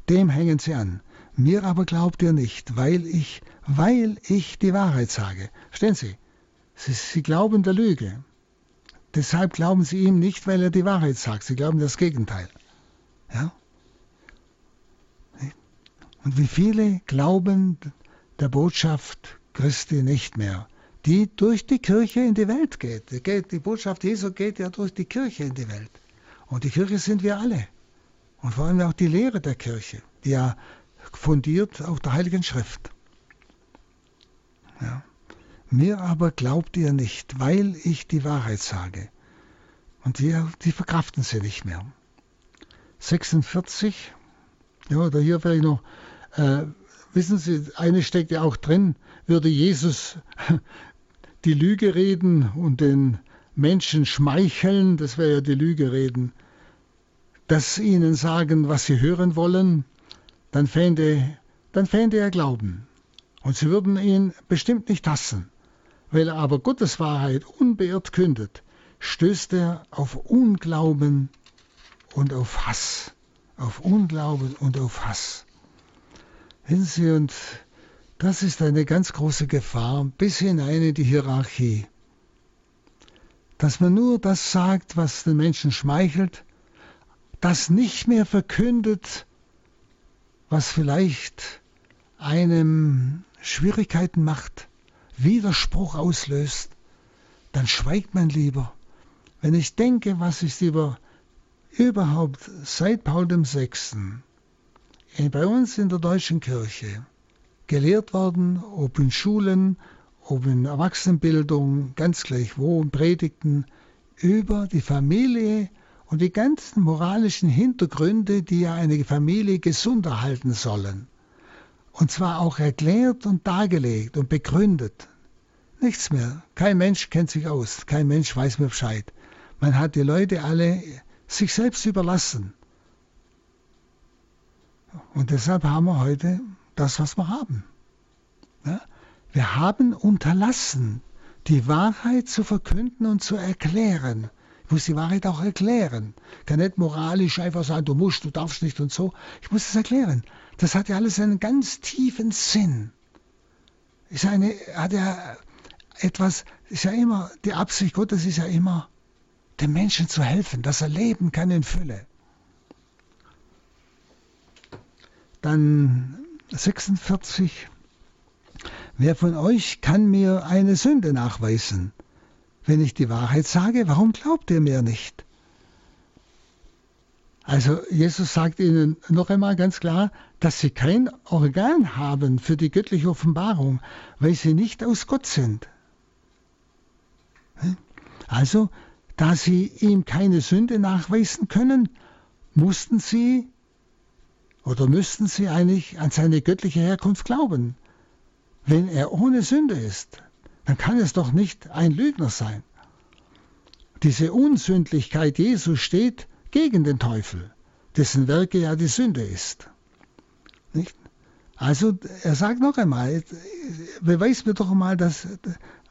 Dem hängen sie an. Mir aber glaubt ihr nicht, weil ich, weil ich die Wahrheit sage. Verstehen Sie? Sie, sie glauben der Lüge. Deshalb glauben sie ihm nicht, weil er die Wahrheit sagt. Sie glauben das Gegenteil. Ja? Und wie viele glauben der Botschaft Christi nicht mehr? die durch die Kirche in die Welt geht. Die Botschaft Jesu geht ja durch die Kirche in die Welt. Und die Kirche sind wir alle. Und vor allem auch die Lehre der Kirche, die ja fundiert auf der Heiligen Schrift. Ja. Mir aber glaubt ihr nicht, weil ich die Wahrheit sage. Und die, die verkraften sie nicht mehr. 46, ja, oder hier vielleicht noch, äh, wissen Sie, eine steckt ja auch drin, würde Jesus die Lüge reden und den Menschen schmeicheln, das wäre ja die Lüge reden, dass ihnen sagen, was sie hören wollen, dann fände, dann fände er Glauben. Und sie würden ihn bestimmt nicht hassen. Weil er aber Gottes Wahrheit unbeirrt kündet, stößt er auf Unglauben und auf Hass. Auf Unglauben und auf Hass. Wissen Sie, und das ist eine ganz große Gefahr bis hinein in die Hierarchie. Dass man nur das sagt, was den Menschen schmeichelt, das nicht mehr verkündet, was vielleicht einem Schwierigkeiten macht, Widerspruch auslöst, dann schweigt man lieber. Wenn ich denke, was ist über, überhaupt seit Paul VI. bei uns in der deutschen Kirche gelehrt worden, ob in Schulen, ob in Erwachsenenbildung, ganz gleich wo, in Predigten, über die Familie und die ganzen moralischen Hintergründe, die ja eine Familie gesund erhalten sollen. Und zwar auch erklärt und dargelegt und begründet. Nichts mehr. Kein Mensch kennt sich aus. Kein Mensch weiß mehr Bescheid. Man hat die Leute alle sich selbst überlassen. Und deshalb haben wir heute das, was wir haben. Wir haben unterlassen, die Wahrheit zu verkünden und zu erklären. Muss die Wahrheit auch erklären. Kann nicht moralisch einfach sagen, du musst, du darfst nicht und so. Ich muss es erklären. Das hat ja alles einen ganz tiefen Sinn. Ist eine, hat ja etwas, ist ja immer, die Absicht Gottes ist ja immer, dem Menschen zu helfen, dass er leben kann in Fülle. Dann 46. Wer von euch kann mir eine Sünde nachweisen? Wenn ich die Wahrheit sage, warum glaubt ihr mir nicht? Also Jesus sagt ihnen noch einmal ganz klar, dass sie kein Organ haben für die göttliche Offenbarung, weil sie nicht aus Gott sind. Also, da sie ihm keine Sünde nachweisen können, mussten sie oder müssten sie eigentlich an seine göttliche Herkunft glauben? Wenn er ohne Sünde ist, dann kann es doch nicht ein Lügner sein. Diese Unsündlichkeit Jesu steht gegen den Teufel, dessen Werke ja die Sünde ist. Nicht? Also er sagt noch einmal, beweis mir doch mal, dass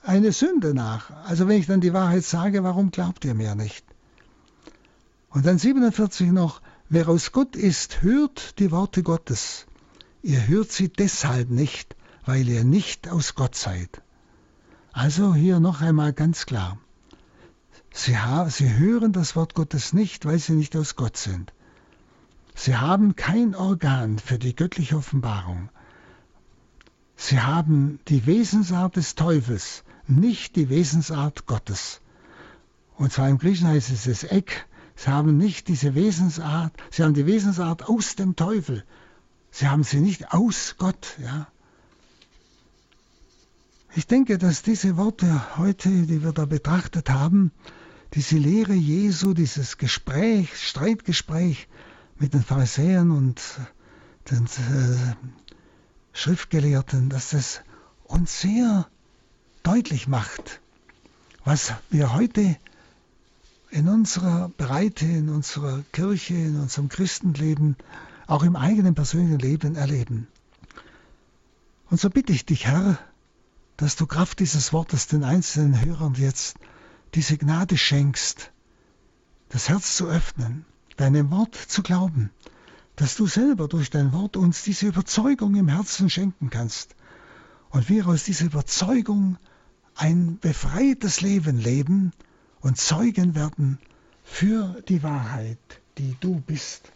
eine Sünde nach. Also wenn ich dann die Wahrheit sage, warum glaubt ihr mir nicht? Und dann 47 noch, wer aus Gott ist, hört die Worte Gottes. Ihr hört sie deshalb nicht, weil ihr nicht aus Gott seid. Also hier noch einmal ganz klar. Sie, sie hören das Wort Gottes nicht, weil sie nicht aus Gott sind. Sie haben kein Organ für die göttliche Offenbarung. Sie haben die Wesensart des Teufels, nicht die Wesensart Gottes. Und zwar im Griechischen heißt es das Eck. Sie haben nicht diese Wesensart, sie haben die Wesensart aus dem Teufel. Sie haben sie nicht aus Gott, ja. Ich denke, dass diese Worte heute, die wir da betrachtet haben, diese Lehre Jesu, dieses Gespräch, Streitgespräch mit den Pharisäern und den äh, Schriftgelehrten, dass das uns sehr deutlich macht, was wir heute in unserer Breite, in unserer Kirche, in unserem Christenleben, auch im eigenen persönlichen Leben erleben. Und so bitte ich dich, Herr, dass du Kraft dieses Wortes den einzelnen Hörern jetzt diese Gnade schenkst, das Herz zu öffnen, deinem Wort zu glauben, dass du selber durch dein Wort uns diese Überzeugung im Herzen schenken kannst und wir aus dieser Überzeugung ein befreites Leben leben und Zeugen werden für die Wahrheit, die du bist.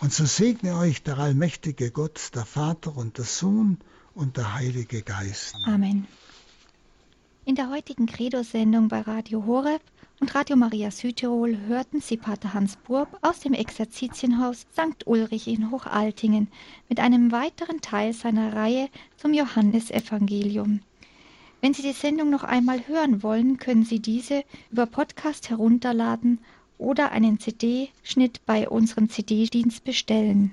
Und so segne euch der allmächtige Gott, der Vater und der Sohn und der Heilige Geist. Amen. In der heutigen Credo-Sendung bei Radio Horeb und Radio Maria Südtirol hörten Sie Pater Hans Burb aus dem Exerzitienhaus St. Ulrich in Hochaltingen mit einem weiteren Teil seiner Reihe zum Johannesevangelium. Wenn Sie die Sendung noch einmal hören wollen, können Sie diese über Podcast herunterladen oder einen CD-Schnitt bei unserem CD-Dienst bestellen.